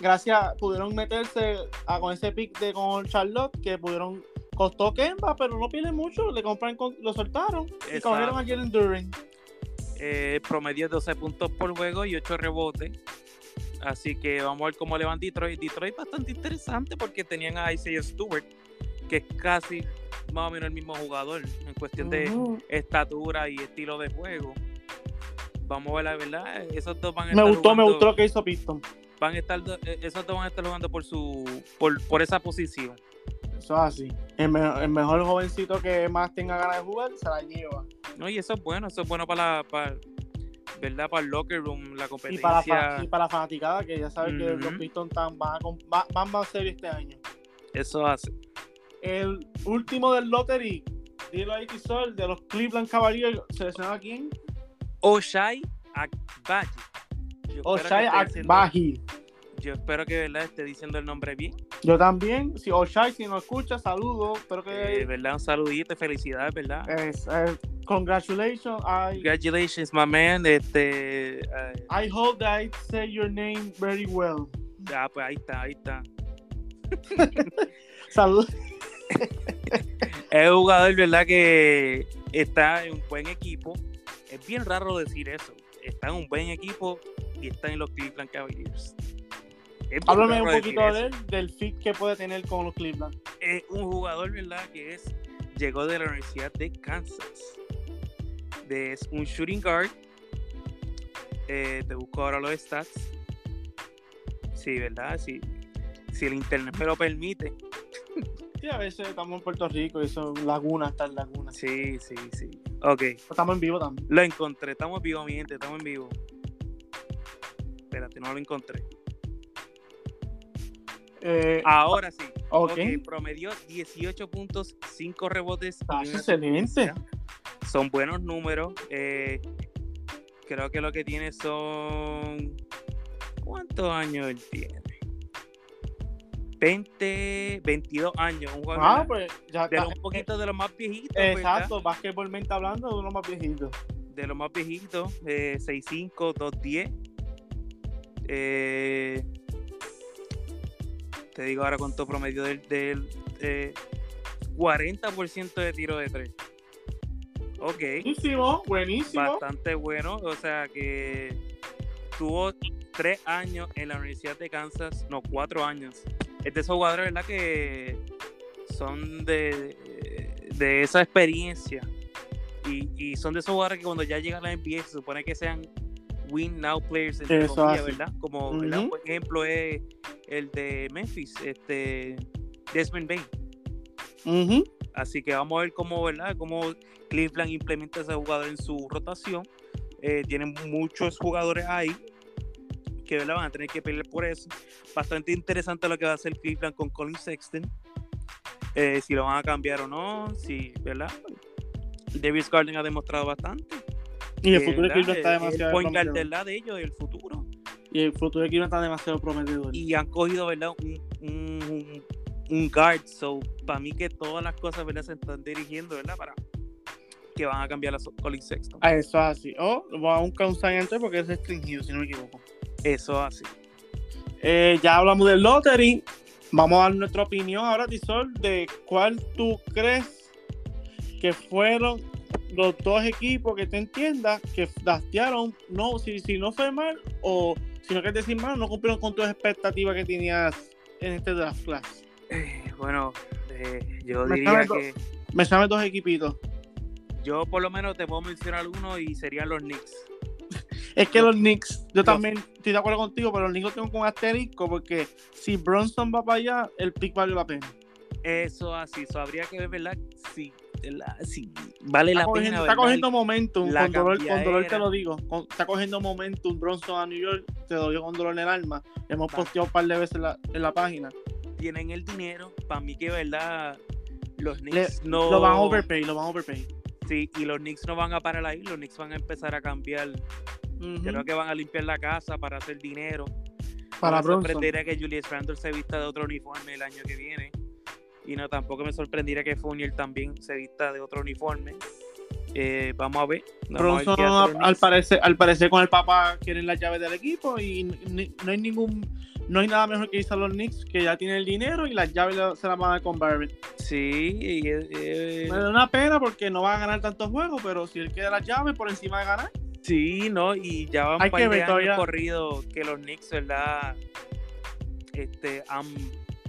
gracias, pudieron meterse a, con ese pick de con Charlotte, que pudieron, costó Kemba, pero no pide mucho, le compran, lo soltaron y cogieron a Jalen Duren. Eh, promedio 12 puntos por juego y 8 rebotes. Así que vamos a ver cómo le van Detroit. Detroit bastante interesante porque tenían a Isaiah Stewart, que es casi más o menos el mismo jugador en cuestión de estatura y estilo de juego. Vamos a ver la verdad. Esos dos van a Me gustó, me gustó lo que hizo Piston van a estar, eh, esos dos van a estar jugando por su, por, esa posición. Eso es así. El, mejor jovencito que más tenga ganas de jugar se la lleva. No, y eso es bueno, eso es bueno para, para ¿verdad? Para el locker room, la competencia. Y para, la fanaticada, que ya saben que los Pistons van, van, van más serios este año. Eso hace. El último del lottery, dilo ahí, Tisol, de los Cleveland Cavaliers, ¿seleccionado a quién? Oshai Akbaji. Oshai Akbaji. Yo espero que verdad esté diciendo el nombre bien. Yo también. Si Oshai, si nos escucha, saludos. Espero que. Eh, verdad, un saludito, felicidades, ¿verdad? Es, congratulations. Congratulations, my man. Este, I hope that I say your name very well. Ya, pues ahí está, ahí está. Saludos. es un jugador, ¿verdad? Que está en un buen equipo. Es bien raro decir eso. Está en un buen equipo y está en los Cleveland Cavaliers. Háblame un poquito de él, del fit que puede tener con los Cleveland. Es un jugador, ¿verdad? Que es llegó de la Universidad de Kansas. es un shooting guard. Eh, te busco ahora los stats. Sí, ¿verdad? Sí. Si el internet me lo permite. Sí, a veces estamos en Puerto Rico y son lagunas, están lagunas. Sí, sí, sí. Ok. Estamos en vivo también. Lo encontré, estamos en vivo, mi gente, estamos en vivo. Espérate, no lo encontré. Eh, Ahora sí. Ok. Promedió 18 puntos, 5 rebotes. Ah, excelente. Son buenos números. Eh, creo que lo que tiene son. ¿Cuántos años él tiene? 20, 22 años. Un ah, pues ya de un poquito de los más viejitos. Exacto, básquetbolmente hablando, de los más viejitos. De los más viejitos, eh, 6'5, 2'10. Eh, te digo ahora con tu promedio del, del 40% de tiro de tres. Ok. Buenísimo, buenísimo. Bastante bueno. O sea que tuvo tres años en la Universidad de Kansas, no, cuatro años. Es de esos jugadores, ¿verdad? Que son de, de esa experiencia. Y, y, son de esos jugadores que cuando ya llegan a la NBA se supone que sean win now players en ¿verdad? Como un ejemplo es el de Memphis, este Desmond Bain. Así que vamos a ver cómo, ¿verdad? Cómo Cleveland implementa ese jugador en su rotación. Eh, tienen muchos jugadores ahí. que ¿verdad? van a tener que pelear por eso. Bastante interesante lo que va a hacer Cleveland con Colin Sexton. Eh, si lo van a cambiar o no, si, ¿verdad? Davis Garden ha demostrado bastante. Y el futuro de Cleveland está demasiado el point guard del de ellos, el futuro. Y el futuro de Cleveland está demasiado prometedor. Y han cogido, ¿verdad? Un, un, guard. So, para mí que todas las cosas, ¿verdad? Se están dirigiendo, ¿verdad? Para que van a cambiar a Colin Sexton. Ah, eso es así. O va a un causante porque es restringido, si no me equivoco. Eso así. Eh, ya hablamos del lottery. Vamos a dar nuestra opinión ahora, Tisol, de cuál tú crees que fueron los dos equipos que te entiendas que dastearon, no, si, si no fue mal, o si no quieres decir mal, no cumplieron con tus expectativas que tenías en este draft class. Eh, bueno, eh, yo Me diría que Me saben dos equipitos. yo por lo menos te puedo mencionar uno y serían los Knicks. Es que los Knicks, yo también estoy de acuerdo contigo, pero los Knicks los tengo con asterisco porque si Bronson va para allá, el pick vale la pena. Eso así, eso habría que ver, ¿verdad? ¿verdad? si vale la está cogiendo, pena. está cogiendo momentum, La con dolor, con dolor te lo digo. con- está cogiendo momentum Bronson a New York, te lo digo con dolor en el alma. Hemos posteado un par de veces en la, en la página. Tienen el dinero, para mí que, ¿verdad? Los Le- Knicks no. Lo van a overpay, lo van a overpay. Sí, y los Knicks no van a parar ahí, los Knicks van a empezar a cambiar. Creo que van a limpiar la casa para hacer dinero. Para no Bronson. que Julius Randle se vista de otro uniforme el año que viene. Y no, tampoco me sorprendería que Fournier también se vista de otro uniforme. Eh, vamos a ver. Vamos a ver Bronson, hacen los al parecer, al parecer con el papá quieren las llaves del equipo y ni- no hay ningún no hay nada mejor que irse a los Knicks que ya tienen el dinero y las llaves se las van a dar con Barrett. Sí, y, eh, Me da una pena porque no va a ganar tantos juegos, pero si él queda las llaves por encima de ganar, sí, no, y ya van Hay par que de ver años todavía. corridos que los Knicks, ¿verdad? Este, han-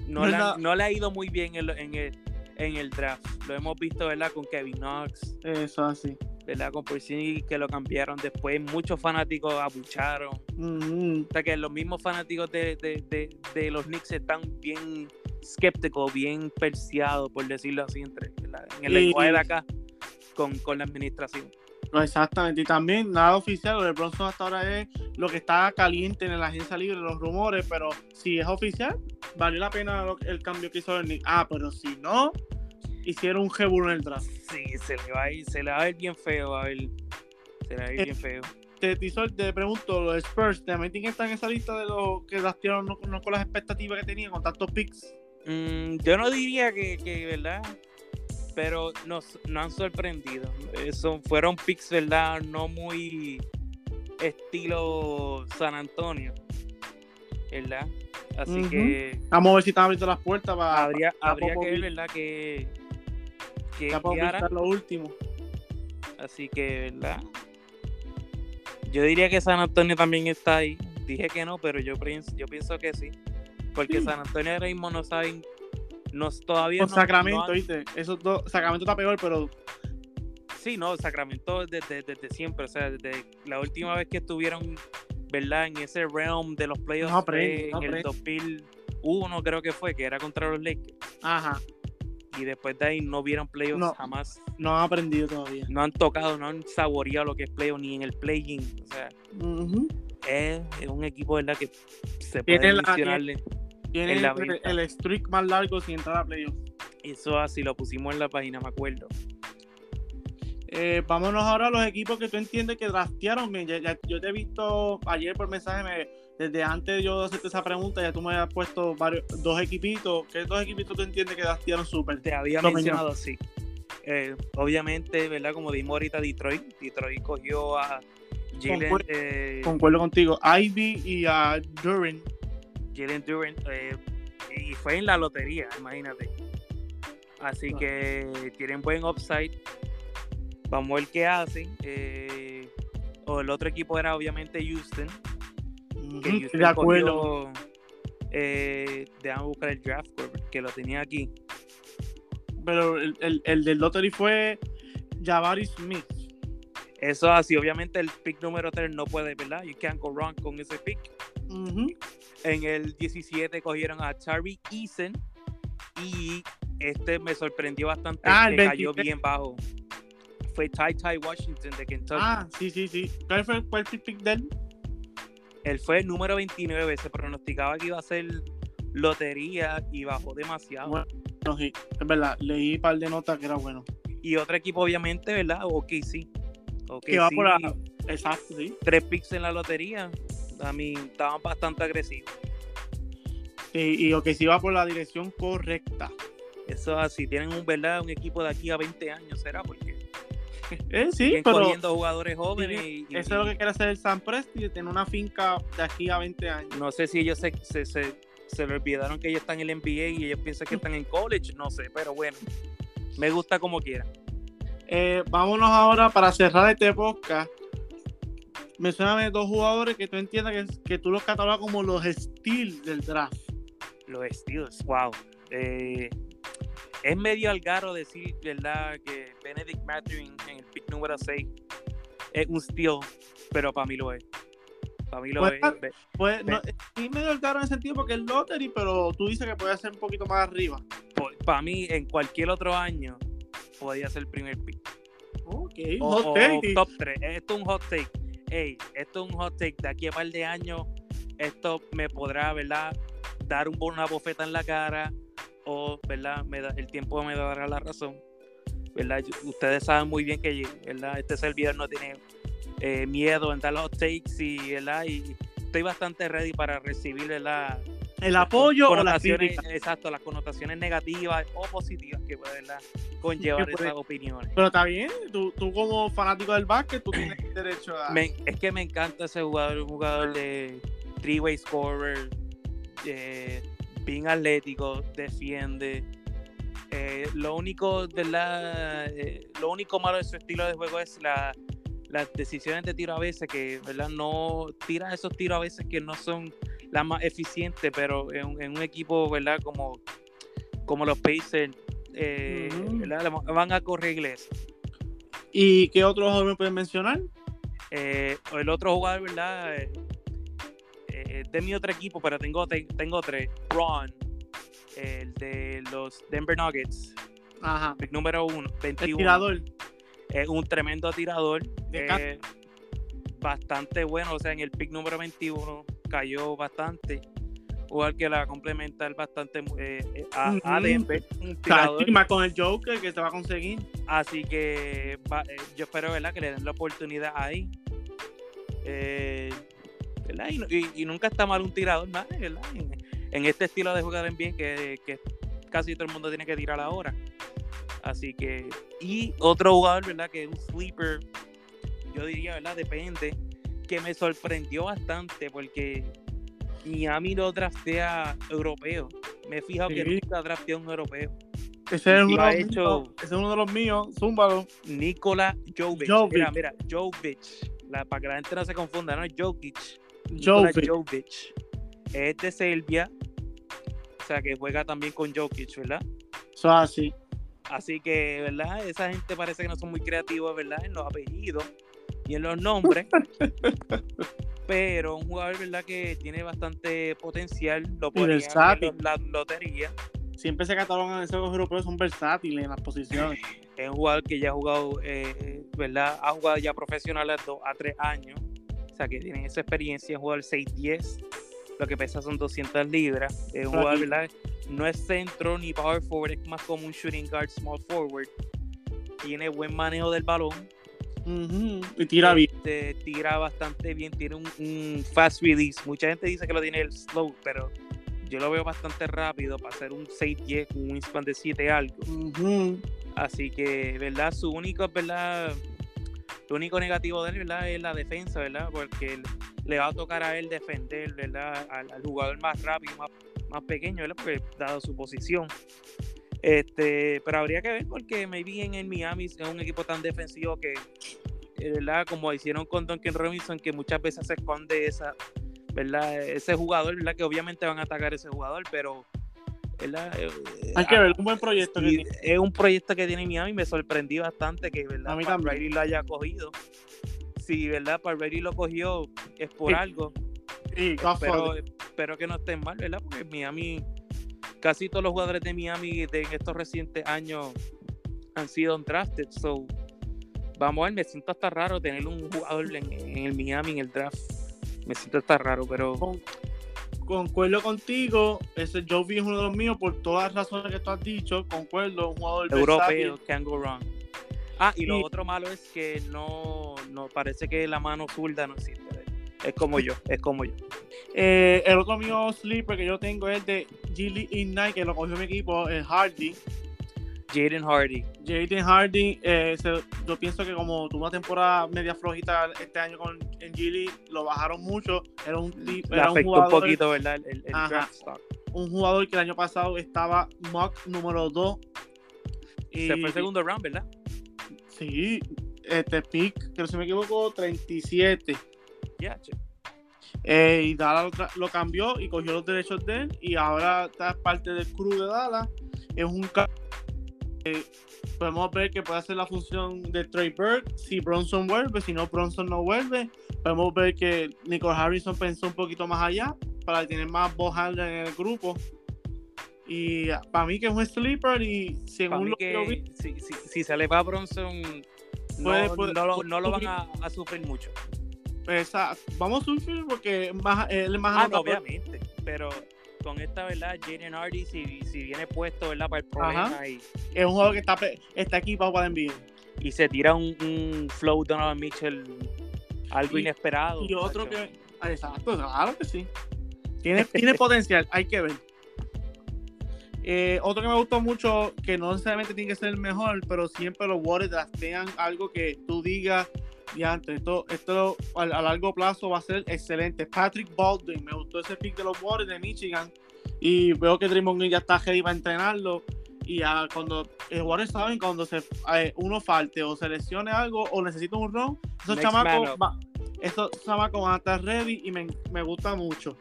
no, le, no ha ido muy bien en, lo- en el, en el draft. Lo hemos visto, ¿verdad? Con Kevin Knox, eso así. ¿verdad? Con Porzingis que lo cambiaron después. Muchos fanáticos abucharon. Ujú. O sea que los mismos fanáticos de, de, de, de los Knicks están bien escépticos, bien perseados, por decirlo así, entre, ¿verdad? en el Y- lenguaje de acá, con, con la administración. No, exactamente. Y también nada oficial, lo de Bronson hasta ahora es lo que está caliente en la agencia libre, los rumores, pero si es oficial, valió la pena lo- el cambio que hizo el Knicks. Ah, pero si no, hicieron un jebulo en el draft. Sí, se le va a ir, se le va a ver bien feo, a ver. Se le va a ir Eh, bien feo. Te, te, te pregunto, los Spurs, ¿también tienen que estar en esa lista de los que draftearon no, no con las expectativas que tenían, con tantos picks? Mm, yo no diría que, que, ¿verdad? Pero nos, nos han sorprendido. Eso, fueron picks, ¿verdad? No muy estilo San Antonio, ¿verdad? Así que Vamos a ver si están abriendo las puertas para, habría, para habría que ver, ¿verdad? Que, que, que Popovich hará. dar lo último. Así que, ¿verdad? Yo diría que San Antonio también está ahí. Dije que no, pero yo pienso, yo pienso que sí. Porque Sí. San Antonio ahora mismo no saben, no, todavía Con no, Sacramento, no han- ¿viste? Esos dos, Sacramento está peor, pero Sí, no, Sacramento desde, desde siempre, o sea, desde la última vez que estuvieron, ¿verdad? En ese realm de los playoffs No no en el aprende. 2001 creo que fue, que era contra los Lakers. ajá, Y después de ahí no vieron playoffs No. jamás. no han aprendido todavía. No han tocado, no han saboreado lo que es playoff ni en el play-in. O sea, es, es un equipo, ¿verdad? Que se puede mencionarle. Tiene el, el streak más largo sin entrar a playoffs. Eso así lo pusimos en la página, me acuerdo. Eh, vámonos ahora a los equipos que tú entiendes que draftearon bien. Ya- ya- yo te he visto ayer por mensaje, me- desde antes de yo hacerte esa pregunta, ya tú me has puesto varios, dos equipitos. ¿Qué dos equipitos tú entiendes que draftearon súper? Te había mencionado así. Eh, obviamente, ¿verdad? Como dijimos ahorita, Detroit. Detroit cogió a Jalen, eh, Concuerdo contigo. Ivy y a Durin. Jalen Duren eh, y fue en la lotería, imagínate. Así Claro. que tienen buen upside. Vamos a ver qué hacen. Eh, o el otro equipo era obviamente Houston. Que Houston de acuerdo. cogió, eh, déjame buscar el draft que lo tenía aquí. Pero el, el, el del Lottery fue Jabari Smith. Eso así, obviamente el pick número 3 no puede, ¿verdad? You can't go wrong con ese pick. En el 17 cogieron a Charlie Eason y este me sorprendió bastante Ah, que cayó 23. bien bajo. Fue Ty Ty Washington de Kentucky. Ah, sí, sí, sí. ¿Cuál fue, cuál fue el pick de él? Él fue el número 29, se pronosticaba que iba a ser lotería y bajó demasiado. Bueno, sí, es verdad, leí un par de notas que era bueno. Y otro equipo, obviamente, ¿verdad? Ok, sí. Okay, que va sí, por la... Exacto, sí. Tres picks en la lotería. A mí estaban bastante agresivos. Y, y que sí va por la dirección correcta. Eso es así. Tienen un, ¿verdad? un equipo de aquí a 20 años, ¿será? Porque Eh, sí, pero corriendo jugadores jóvenes. sí, y- y- eso es lo que quiere hacer el San Presti, tener una finca de aquí a 20 años. No sé si ellos se, se, se, se le olvidaron que ellos están en el NBA y ellos piensan que están en college. No sé, pero bueno. Me gusta como quiera. Eh, vámonos ahora para cerrar este podcast. Mencióname dos jugadores que tú entiendas que, que tú los catalogas como los steals del draft. Los Steelers, wow. Eh, es medio algaro decir, ¿verdad? Que Benedict Mathurin en el pick número 6 es un steal, pero para mí lo es. Para mí lo Pues, es. Pues no, sí medio caro en el sentido porque es lottery, pero tú dices que puede ser un poquito más arriba. Para mí, en cualquier otro año, podría ser el primer pick. Ok, O, hot o take. top 3. Esto es un hot take. Ey, esto es un hot take. De aquí a par de años, esto me podrá, ¿verdad? Dar un, una bofeta en la cara. O, ¿verdad? Me da- el tiempo me dará la razón. ¿Verdad? Ustedes saben muy bien que, ¿verdad? Este servidor no tiene eh, miedo en dar los takes y, ¿verdad? Y estoy bastante ready para recibir, ¿verdad? El apoyo o la connotaciones, crítica. exacto, las connotaciones negativas o positivas que pueden conllevar Que puede- esas opiniones. Pero está bien, tú, tú como fanático del básquet, tú tienes derecho a... Me- es que me encanta ese jugador, un jugador de three-way scorer, eh, bien atlético, defiende. Eh, lo único de la, eh, lo único malo de su estilo de juego es la, las decisiones de tiro a veces que, ¿verdad? No tira esos tiros a veces que no son las más eficientes, pero en, un- en un equipo, ¿verdad? Como, como los Pacers, eh. ¿verdad? Van a corregir eso. ¿Y qué otro jugador me puedes mencionar? El otro jugador, ¿verdad? Eh, de mi otro equipo, pero tengo, te- tengo tres. Braun, el de los Denver Nuggets, Ajá. pick número uno, El 21. tirador. Es un tremendo tirador. De eh, bastante bueno, o sea, en el pick número 21 cayó bastante. Jugador que la va a complementar bastante eh, eh, a, a Ujú. Denver. Un tirador. con el Joker que se va a conseguir. Así que va- eh, yo espero ¿verdad? que le den la oportunidad ahí. Eh, ¿verdad? Y, y- y nunca está mal un tirador más, ¿verdad? En, en este estilo de jugar en bien que, que casi todo el mundo tiene que tirar ahora. Así que, y otro jugador, ¿verdad? Que es un sleeper, yo diría, ¿verdad? Depende, que me sorprendió bastante porque Miami lo draftea europeo. Me he fijado que Sí. nunca draftea un europeo. Ese es, uno ha de los hecho- míos, ese es uno de los míos. Zúmbalo. Nikola Jovic. Jovic. Mira, mira, Jovic. La, para que la gente no se confunda, ¿no? Jokic. Jovic. Jovic. Es de Serbia. O sea, que juega también con Jokic, ¿verdad? Eso es así. Así que, ¿verdad? Esa gente parece que no son muy creativos, ¿verdad? En los apellidos y en los nombres. Pero un jugador, ¿verdad? Que tiene bastante potencial. Lo versátil. en la lotería. Siempre se catalogan esos europeos, son versátiles en las posiciones. Es un jugador que ya ha jugado, eh, ¿verdad? Ha jugado ya profesional a 2 a 3 años. O sea, que tiene esa experiencia. Es jugador 6'10. Lo que pesa son 200 libras. Es un jugador, ¿verdad? No es centro ni power forward. Es más como un shooting guard, small forward. Tiene buen manejo del balón. Ujú, Y tira bien. Este, tira bastante bien. Tiene un, un fast release. Mucha gente dice que lo tiene el slow, pero yo lo veo bastante rápido para hacer un 6'10 con un wingspan de 7 algo. Ujú. Así que, ¿verdad? Su único, ¿verdad? Lo único negativo de él, ¿verdad? Es la defensa, ¿verdad? Porque le va a tocar a él defender, ¿verdad? Al, al jugador más rápido, más, más pequeño, ¿verdad? Porque dado su posición. Este, pero habría que ver porque maybe en el Miami es un equipo tan defensivo que, eh, ¿verdad? Como hicieron con Duncan Robinson, que muchas veces se esconde esa, ¿verdad? Ese jugador, ¿verdad? Que obviamente van a atacar ese jugador, pero, ¿verdad? Eh, Hay que ver, un buen proyecto. que es un proyecto que tiene Miami. Me sorprendí bastante que ¿verdad? A mí lo haya cogido. Si verdad, Pat Riley lo cogió es por Sí. algo. Sí, it. espero que no estén mal, ¿verdad? Porque Miami, casi todos los jugadores de Miami de estos recientes años han sido undrafted. So, vamos a ver, me siento hasta raro tener un jugador en, en el Miami en el draft. Me siento hasta raro, pero. Con, concuerdo contigo. Ese Jovi es uno de los míos por todas las razones que tú has dicho. Concuerdo, un jugador europeo, can go wrong. Ah, y lo otro malo es que no, no parece que la mano zurda no existe. Es como yo, es como yo. Eh, el otro mío sleeper que yo tengo es de Gilly Ignite, que lo cogió mi equipo, el Hardy. Jaden Hardy. Jaden Hardy, eh, yo pienso que como tuvo una temporada media flojita este año con en Gilly, lo bajaron mucho. Era un, era un jugador. un poquito, ¿verdad? El, draft stock. Un jugador que el año pasado estaba mock número 2. Se fue el segundo round, ¿verdad? Sí, este pick, que si me equivoco, 37. Ya, che. Eh, y Dallas lo, cambió y cogió los derechos de él y ahora está parte del crew de Dallas. Es un podemos ver que puede hacer la función de Trey Burke si Bronson vuelve, si no Bronson no vuelve. Podemos ver que Nicole Harrison pensó un poquito más allá para tener más voz en el grupo. Y para mí que es un sleeper y según lo que, yo vi, si, si, si se le va a Bronson no, no, lo, van a, sufrir mucho. Vamos a sufrir porque más, él es más ah, obviamente, pero con esta, ¿verdad? Jaden Hardy, si, si viene puesto, ¿verdad? Para el problema. Y, es un juego que está, está equipado para envío. Y se tira un, un flow Donovan Mitchell, algo inesperado. Y otro que. Ah, exacto, claro que sí. Tiene, tiene potencial, hay que ver. Eh, otro que me gustó mucho, que no necesariamente tiene que ser el mejor, pero siempre los Warriors tengan algo que tú digas, y antes, esto, esto a, largo plazo va a ser excelente. Patrick Baldwin, me gustó ese pick de los Warriors de Michigan. Y veo que Draymond Green ya está ready para entrenarlo. Y ya cuando los Warriors saben cuando se, eh, uno falte o se lesione algo o necesita un run, esos chamacos, estos chamacos van a estar ready y me, me, gusta mucho.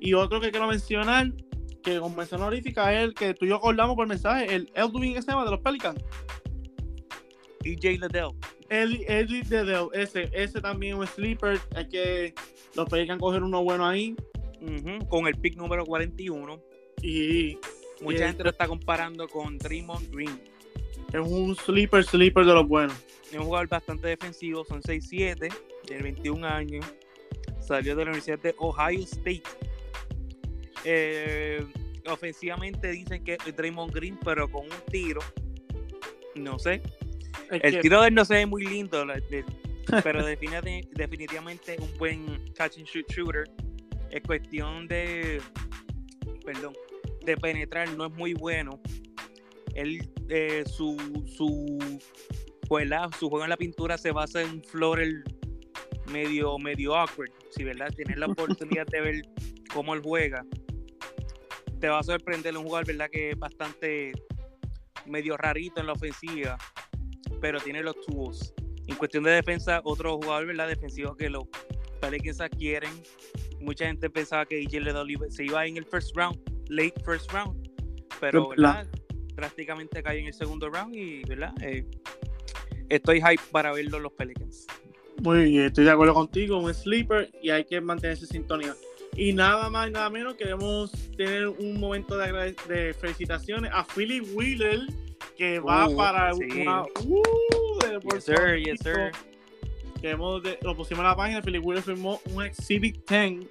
Y otro que quiero mencionar, que con mención honorífica es el que tú y yo acordamos por mensaje, el Eldwin ese de los Pelicans. Y Jay Liddell. Eddie Dedel, ese, ese también es un sleeper. Hay que los Pelicans coger uno bueno ahí. con el pick número 41. Y mucha gente lo está comparando con Draymond Green. Es un sleeper, sleeper de los buenos. Es un jugador bastante defensivo, son 6'7, de 21 años. Salió de la Universidad de Ohio State. Eh, ofensivamente dicen que es Draymond Green, pero con un tiro. No sé, el tiro de él no se ve muy lindo, pero definitivamente un buen catch and shoot shooter. Es cuestión de, perdón, de penetrar, no es muy bueno. Él, eh, su, su, pues, su juego en la pintura se basa en un medio, medio awkward. Si verdad tienes la oportunidad de ver cómo él juega, te va a sorprender un jugador, verdad, que es bastante medio rarito en la ofensiva pero tiene los tools. En cuestión de defensa, otro jugador ¿verdad? defensivo que los Pelicans quieren. Mucha gente pensaba que AJ se iba en el first round, late first round, pero ¿verdad? prácticamente cae en el segundo round y ¿verdad? Eh, estoy hype para verlo los Pelicans. Muy bien, estoy de acuerdo contigo, un sleeper y hay que mantenerse sintonía. Y nada más, nada menos, queremos tener un momento de, de felicitaciones a Philip Wheeler, que va uh, para una. Uh, yes, sir, yes, sir. Que hemos lo pusimos en la página. Philip Wheeler firmó un Exhibit 10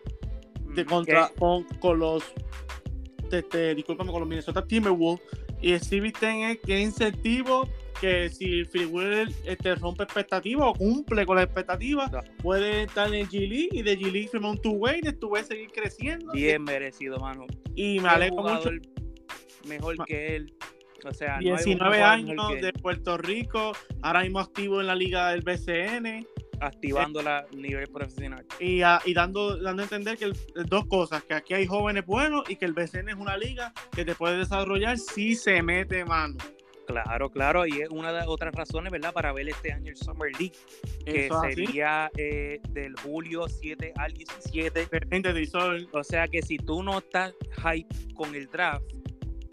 de contra, con, con, los. Este, discúlpame, con los Minnesota Timberwolves. Y Exhibit 10 es que incentivo que si Philip Wheeler este, rompe expectativas o cumple con las expectativas, puede estar en G League y de G League firmar un two-way, de two-way seguir creciendo. Bien merecido, mano. Y me alegro mucho. Mejor que él. O sea, 19 años de Puerto Rico, ahora mismo activo en la liga del BCN. Activando eh, la nivel profesional. Y, y, dando, dando a entender que dos cosas, que aquí hay jóvenes buenos y que el BCN es una liga que te puede desarrollar si se mete mano. Claro, claro, y es una de las otras razones, ¿verdad? Para ver este año el Summer League, que sería eh, del julio 7 al 17. O sea que si tú no estás hype con el draft,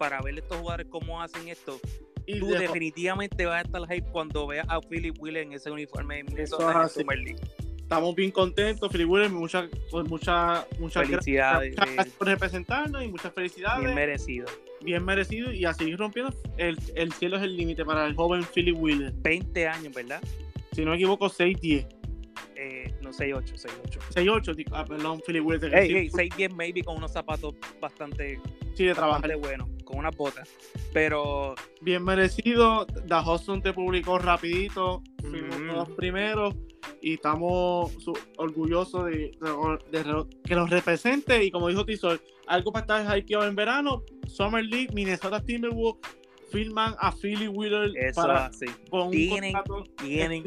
para ver estos jugadores cómo hacen esto, y tú definitivamente vas a estar hype cuando veas a Philip Wheeler en ese uniforme de Minnesota Super League. Estamos bien contentos, Philip Wheeler, muchas pues muchas muchas felicidades gracias por representarnos y muchas felicidades. Bien merecido. Bien merecido y a seguir rompiendo. El, el cielo es el límite para el joven Philip Wheeler. 20 años, ¿verdad? Si no me equivoco, 6-10. Eh, no, 6'8, 6'8. 6'8, ah, perdón, Philly Wheeler. Hey, hey, 6'10 maybe con unos zapatos bastante, sí, de trabajar. bastante buenos, con unas botas. Pero... Bien merecido, Da Hudson te publicó rapidito, fuimos Ujú. los primeros y estamos orgullosos de, de- de que nos represente y como dijo Tisol, algo para estar hypeado en verano, Summer League, Minnesota Timberwolves firman a Philly Wheeler Eso para así. con un Tienen- contrato Tienen.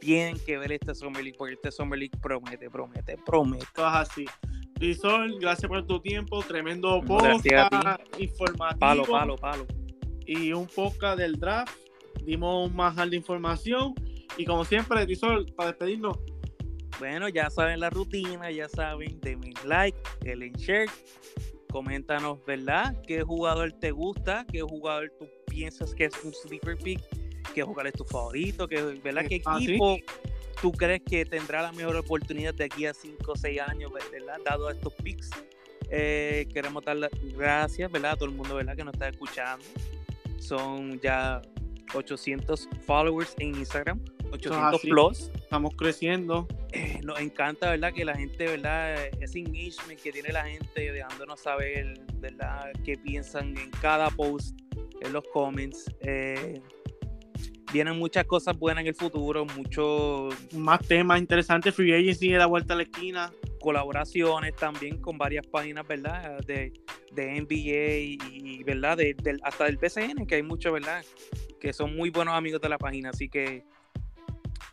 Tienen que ver este Summer League porque este Summer League promete, promete, promete. Cosas así. Tisol, gracias por tu tiempo, tremendo podcast informativo Palo, palo, palo. y un podcast del draft. Dimos más de información y como siempre, Tisol, para despedirnos, Bueno, ya saben la rutina, ya saben, denme like, denle share, coméntanos, ¿verdad? ¿Qué jugador te gusta? ¿Qué jugador tú piensas que es un sleeper pick? ¿Qué jugador es tu favorito? ¿Qué, ¿Verdad? ¿Qué Ah, sí. equipo tú crees que tendrá la mejor oportunidad de aquí a 5 o 6 años, ¿verdad? Dado estos picks. Eh, queremos dar las gracias, ¿verdad? A todo el mundo, ¿verdad? Que nos está escuchando. Son ya 800 followers en Instagram, 800 así. plus. estamos creciendo. Eh, nos encanta, ¿verdad? Que la gente, ¿verdad? Ese engagement que tiene la gente dejándonos saber, ¿verdad? Qué piensan en cada post, en los comments. Eh, vienen muchas cosas buenas en el futuro, muchos Más temas interesantes. Free Agency de la vuelta a la esquina. colaboraciones también con varias páginas, ¿verdad? De, de NBA y, ¿verdad? De, del- hasta del BCN, que hay muchos, ¿verdad? Que son muy buenos amigos de la página, así que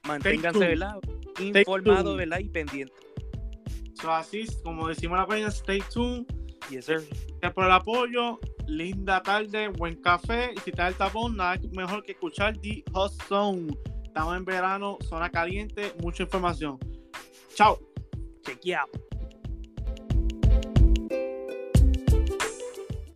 manténganse. ¿verdad? Informados. ¿verdad? Y pendientes. So, así, como decimos en la página, stay tuned. Yes, sir. Gracias por el apoyo. Linda tarde, buen café. Y si está el tapón, nada mejor que escuchar The Hot Zone. Estamos en verano, zona caliente, mucha información. Chao. Chequeado.